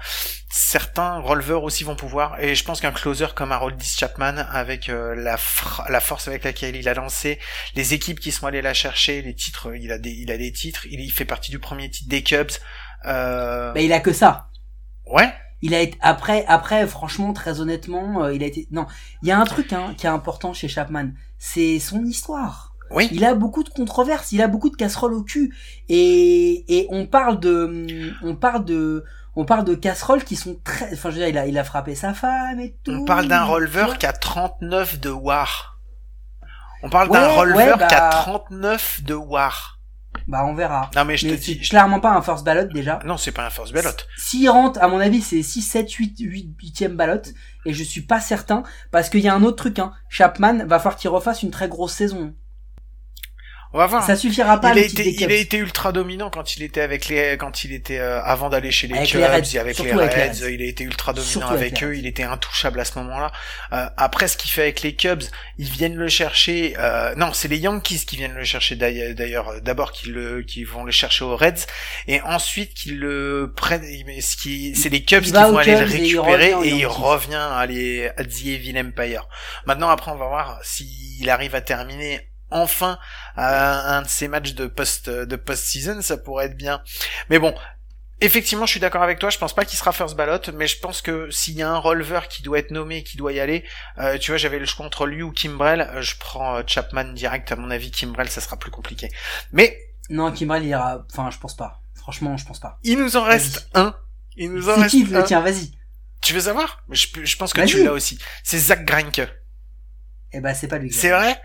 certains releveurs aussi vont pouvoir, et je pense qu'un closer comme Haroldis Chapman, avec euh, la, force avec laquelle il a lancé, les équipes qui sont allées la chercher, les titres, il a des, il a des titres, il, il fait partie du premier titre des Cubs, euh, Bah, il a que ça. ouais, Il a été après après franchement très honnêtement, euh, il a été non, il y a un truc hein, qui est important chez Chapman, c'est son histoire. oui, Il a beaucoup de controverses, il a beaucoup de casseroles au cul et et on parle de on parle de on parle de casseroles qui sont très enfin je veux dire il a il a frappé sa femme et tout. on parle d'un releveur qui a 39 de war. On parle Ouais, d'un releveur ouais, qui a bah- 39 de war. Bah on verra. Non mais je Mais te dis, je- clairement pas un first ballot déjà. non c'est pas un first ballot. S'il rentre, à mon avis, c'est 6, 7, 8, 8, 8e ballot. Et je suis pas certain. Parce qu'il y a un autre truc, hein. Chapman, va falloir qu'il refasse une très grosse saison. On va voir. Ça suffira pas il, a été, il a été ultra dominant quand il était avec les, quand il était euh, avant d'aller chez les Avec Cubs les Reds, et avec les surtout avec les Reds, il a été ultra dominant avec eux, il était intouchable à ce moment-là. Euh, après, ce qu'il fait avec les Cubs, ils viennent le chercher. Euh, non, c'est les Yankees qui viennent le chercher d'ailleurs. euh, D'abord, qui le, qui vont le chercher aux Reds, et ensuite qu'ils le prennent. Ce qui, c'est les Cubs qui vont aller le Cubs et il récupérer revient et il revient à les à The Evil Empire. Maintenant, après, on va voir s'il arrive à terminer enfin un de ces matchs de post de post-season, ça pourrait être bien. Mais bon, effectivement, je suis d'accord avec toi. Je pense pas qu'il sera first ballot, mais je pense que s'il y a un releveur qui doit être nommé, qui doit y aller, euh, tu vois, j'avais le choix entre lui ou Kimbrel. euh, je prends euh, Chapman direct. À mon avis, Kimbrel, ça sera plus compliqué. Mais Non, Kimbrel, ira, enfin, je pense pas. Franchement, je pense pas. il nous en reste un. Il nous en reste qui, un. tien, vas-y. Tu veux savoir? Je, je pense que tu l'as aussi. C'est Zach Greinke. Eh ben, c'est pas lui. C'est vrai?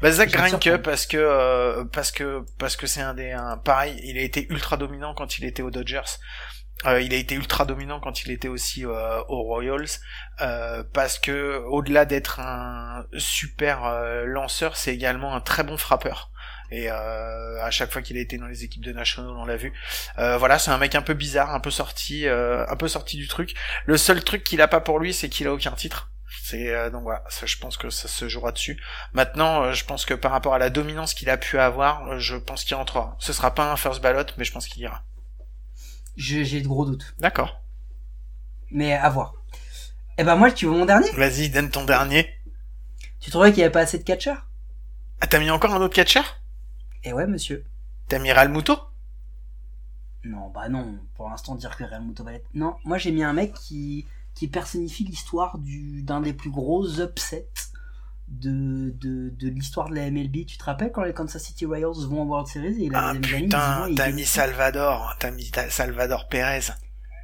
Bah, Zach Greinke parce que euh, parce que parce que c'est un des un, pareil, il a été ultra dominant quand il était aux Dodgers. Euh, il a été ultra dominant quand il était aussi euh, aux Royals euh, parce que au-delà d'être un super euh, lanceur, c'est également un très bon frappeur. Et euh, à chaque fois qu'il a été dans les équipes de National, on l'a vu. Euh, voilà, c'est un mec un peu bizarre, un peu sorti, euh, un peu sorti du truc. Le seul truc qu'il a pas pour lui, c'est qu'il a aucun titre. C'est euh, donc voilà, ça, je pense que ça se jouera dessus. Maintenant, euh, je pense que par rapport à la dominance qu'il a pu avoir, euh, je pense qu'il rentrera. Ce sera pas un first ballot, mais je pense qu'il ira. J'ai de gros doutes. D'accord. Mais à voir. Eh ben moi, tu veux mon dernier? Vas-y, donne ton dernier. Tu trouvais qu'il y avait pas assez de catcheurs? Ah, t'as mis encore un autre catcheur? Eh ouais, monsieur. T'as mis Ralmuto Non, bah non. Pour l'instant, dire que Real Muto va l'être. Non, moi j'ai mis un mec qui qui personnifie l'histoire du d'un des plus gros upsets de de, de l'histoire de la MLB. Tu te rappelles quand les Kansas City Royals vont en World Series et la Ah putain, t'as mis. Salvador, t'as mis Salvador Pérez.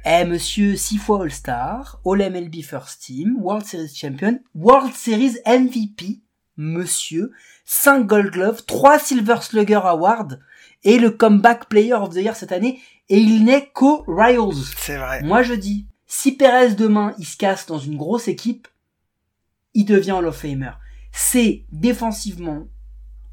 Eh monsieur, six fois All-Star, All-MLB First Team, World Series Champion, World Series MVP, monsieur, 5 Gold Glove, 3 Silver Slugger Award et le Comeback Player of the Year cette année et il n'est qu'aux Royals. C'est vrai. Moi je dis, si Perez demain il se casse dans une grosse équipe, il devient Hall of Famer. C'est défensivement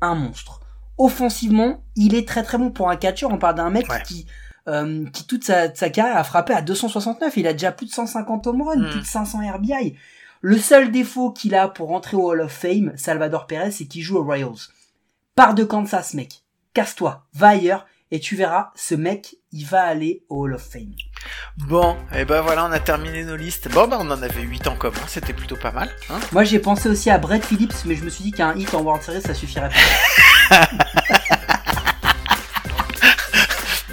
un monstre. Offensivement, il est très très bon pour un catcher. On parle d'un mec Ouais. qui euh, qui toute sa, sa carrière a frappé à 269. Il a déjà plus de 150 home runs, Mm. plus de 500 RBI. Le seul défaut qu'il a pour entrer au Hall of Fame, Salvador Perez, c'est qu'il joue aux Royals. Pars de Kansas, mec. Casse-toi, va ailleurs, et tu verras, ce mec, il va aller au Hall of Fame. Bon, et ben voilà, on a terminé nos listes. Bon, bah on en avait 8 en commun, c'était plutôt pas mal. Hein Moi, j'ai pensé aussi à Brett Phillips, mais je me suis dit qu'un hit en World Series, ça suffirait pas.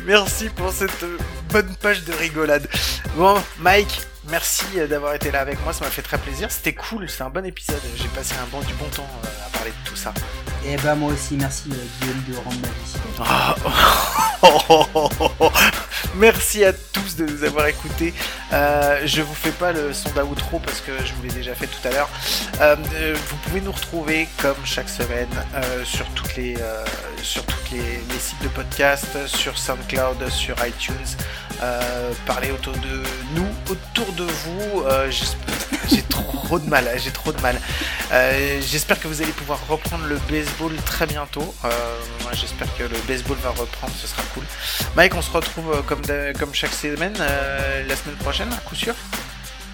Merci pour cette bonne page de rigolade. Bon, Mike, merci d'avoir été là avec moi, ça m'a fait très plaisir. C'était cool, c'était un bon épisode. J'ai passé un bon du bon temps euh, à parler de tout ça. Et bah, moi aussi, merci, euh, Guillaume, de rendre ma visite. Ah. Merci à tous de nous avoir écoutés. Euh, je vous fais pas le son d'outro parce que je vous l'ai déjà fait tout à l'heure. Euh, vous pouvez nous retrouver comme chaque semaine sur toutes les les, sites de podcast, sur SoundCloud, sur iTunes. Parler autour de nous, autour de vous. Euh, j'ai trop de mal, j'ai trop de mal. Euh, j'espère que vous allez pouvoir reprendre le baseball très bientôt. Euh, moi, j'espère que le baseball va reprendre, ce sera cool. Mike, on se retrouve comme, de- comme chaque semaine la semaine prochaine, à coup sûr.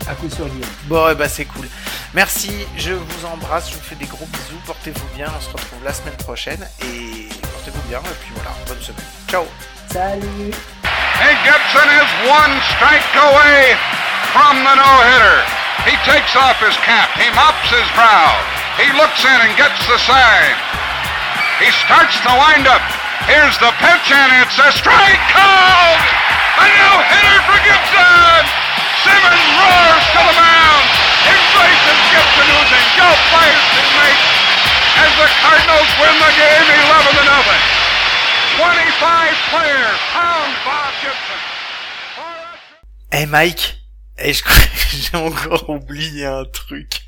À coup Guillaume. Bon, et bah c'est cool. Merci, je vous embrasse, je vous fais des gros bisous, portez-vous bien, on se retrouve la semaine prochaine et portez-vous bien et puis voilà, bonne semaine. Ciao. Salut Hank Gibson is one strike away from the no-hitter. He takes off his cap. He mops his brow. He looks in and gets the sign. He starts the windup. Here's the pitch, and it's a strike called. A no-hitter for Gibson. Simmons roars to the mound. Embraces Gibson, who's in golf by his teammates as the Cardinals win the game 11 to nothing. 25 players pound Bob Gibson. Eh Mike, eh, je- j'ai encore oublié un truc.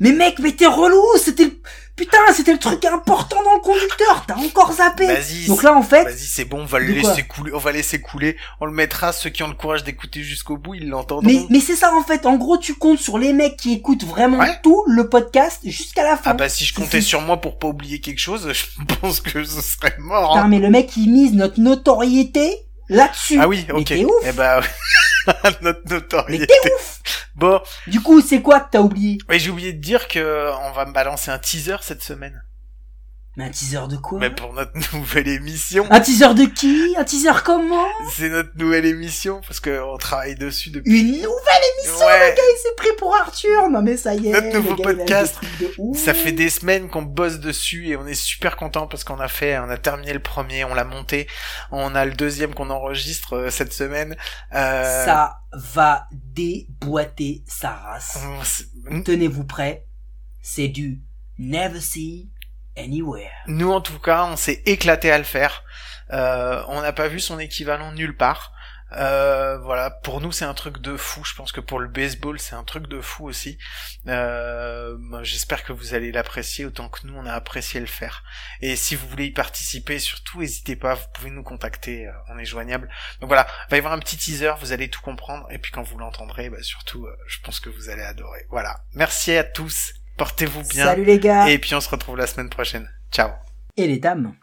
Mais mec, mais t'es relou C'était le... Putain, c'était le truc important dans le conducteur T'as encore zappé Vas-y, Donc là, en fait... Vas-y, c'est bon, on va le laisser couler, on va laisser couler, on le mettra, ceux qui ont le courage d'écouter jusqu'au bout, ils l'entendront. Mais, mais c'est ça en fait, en gros tu comptes sur les mecs qui écoutent vraiment Ouais. tout le podcast jusqu'à la fin. Ah bah si je comptais sur moi pour pas oublier quelque chose, je pense que ce serait mort. Putain, hein. mais le mec il mise notre notoriété là-dessus. Ah oui, Mais ok. t'es ouf Eh bah, notre Mais notoriété. t'es ouf Bon, Du coup, c'est quoi que t'as oublié? Oui, j'ai oublié de dire que on va me balancer un teaser cette semaine. Mais un teaser de quoi Mais pour notre nouvelle émission. Un teaser de qui? Un teaser comment? C'est notre nouvelle émission parce que on travaille dessus depuis. Une nouvelle émission Ouais. Le gars il s'est pris pour Arthur Non mais ça y est Notre nouveau gars, podcast, de. Ça fait des semaines qu'on bosse dessus et on est super content parce qu'on a fait, on a terminé le premier, on l'a monté, on a le deuxième qu'on enregistre euh, cette semaine. Euh, Ça va déboîter sa race. Tenez-vous prêts, c'est du Never See Anywhere. Nous en tout cas, on s'est éclaté à le faire. Euh, on n'a pas vu son équivalent nulle part. Euh, voilà, pour nous c'est un truc de fou. Je pense que pour le baseball c'est un truc de fou aussi. Euh, J'espère que vous allez l'apprécier autant que nous on a apprécié le faire. Et si vous voulez y participer, surtout n'hésitez pas, vous pouvez nous contacter, euh, on est joignable. Donc voilà, il va y avoir un petit teaser, vous allez tout comprendre. Et puis quand vous l'entendrez, bah, surtout, euh, je pense que vous allez adorer. Voilà, merci à tous, portez-vous bien. Salut les gars Et puis on se retrouve la semaine prochaine. Ciao. Et les dames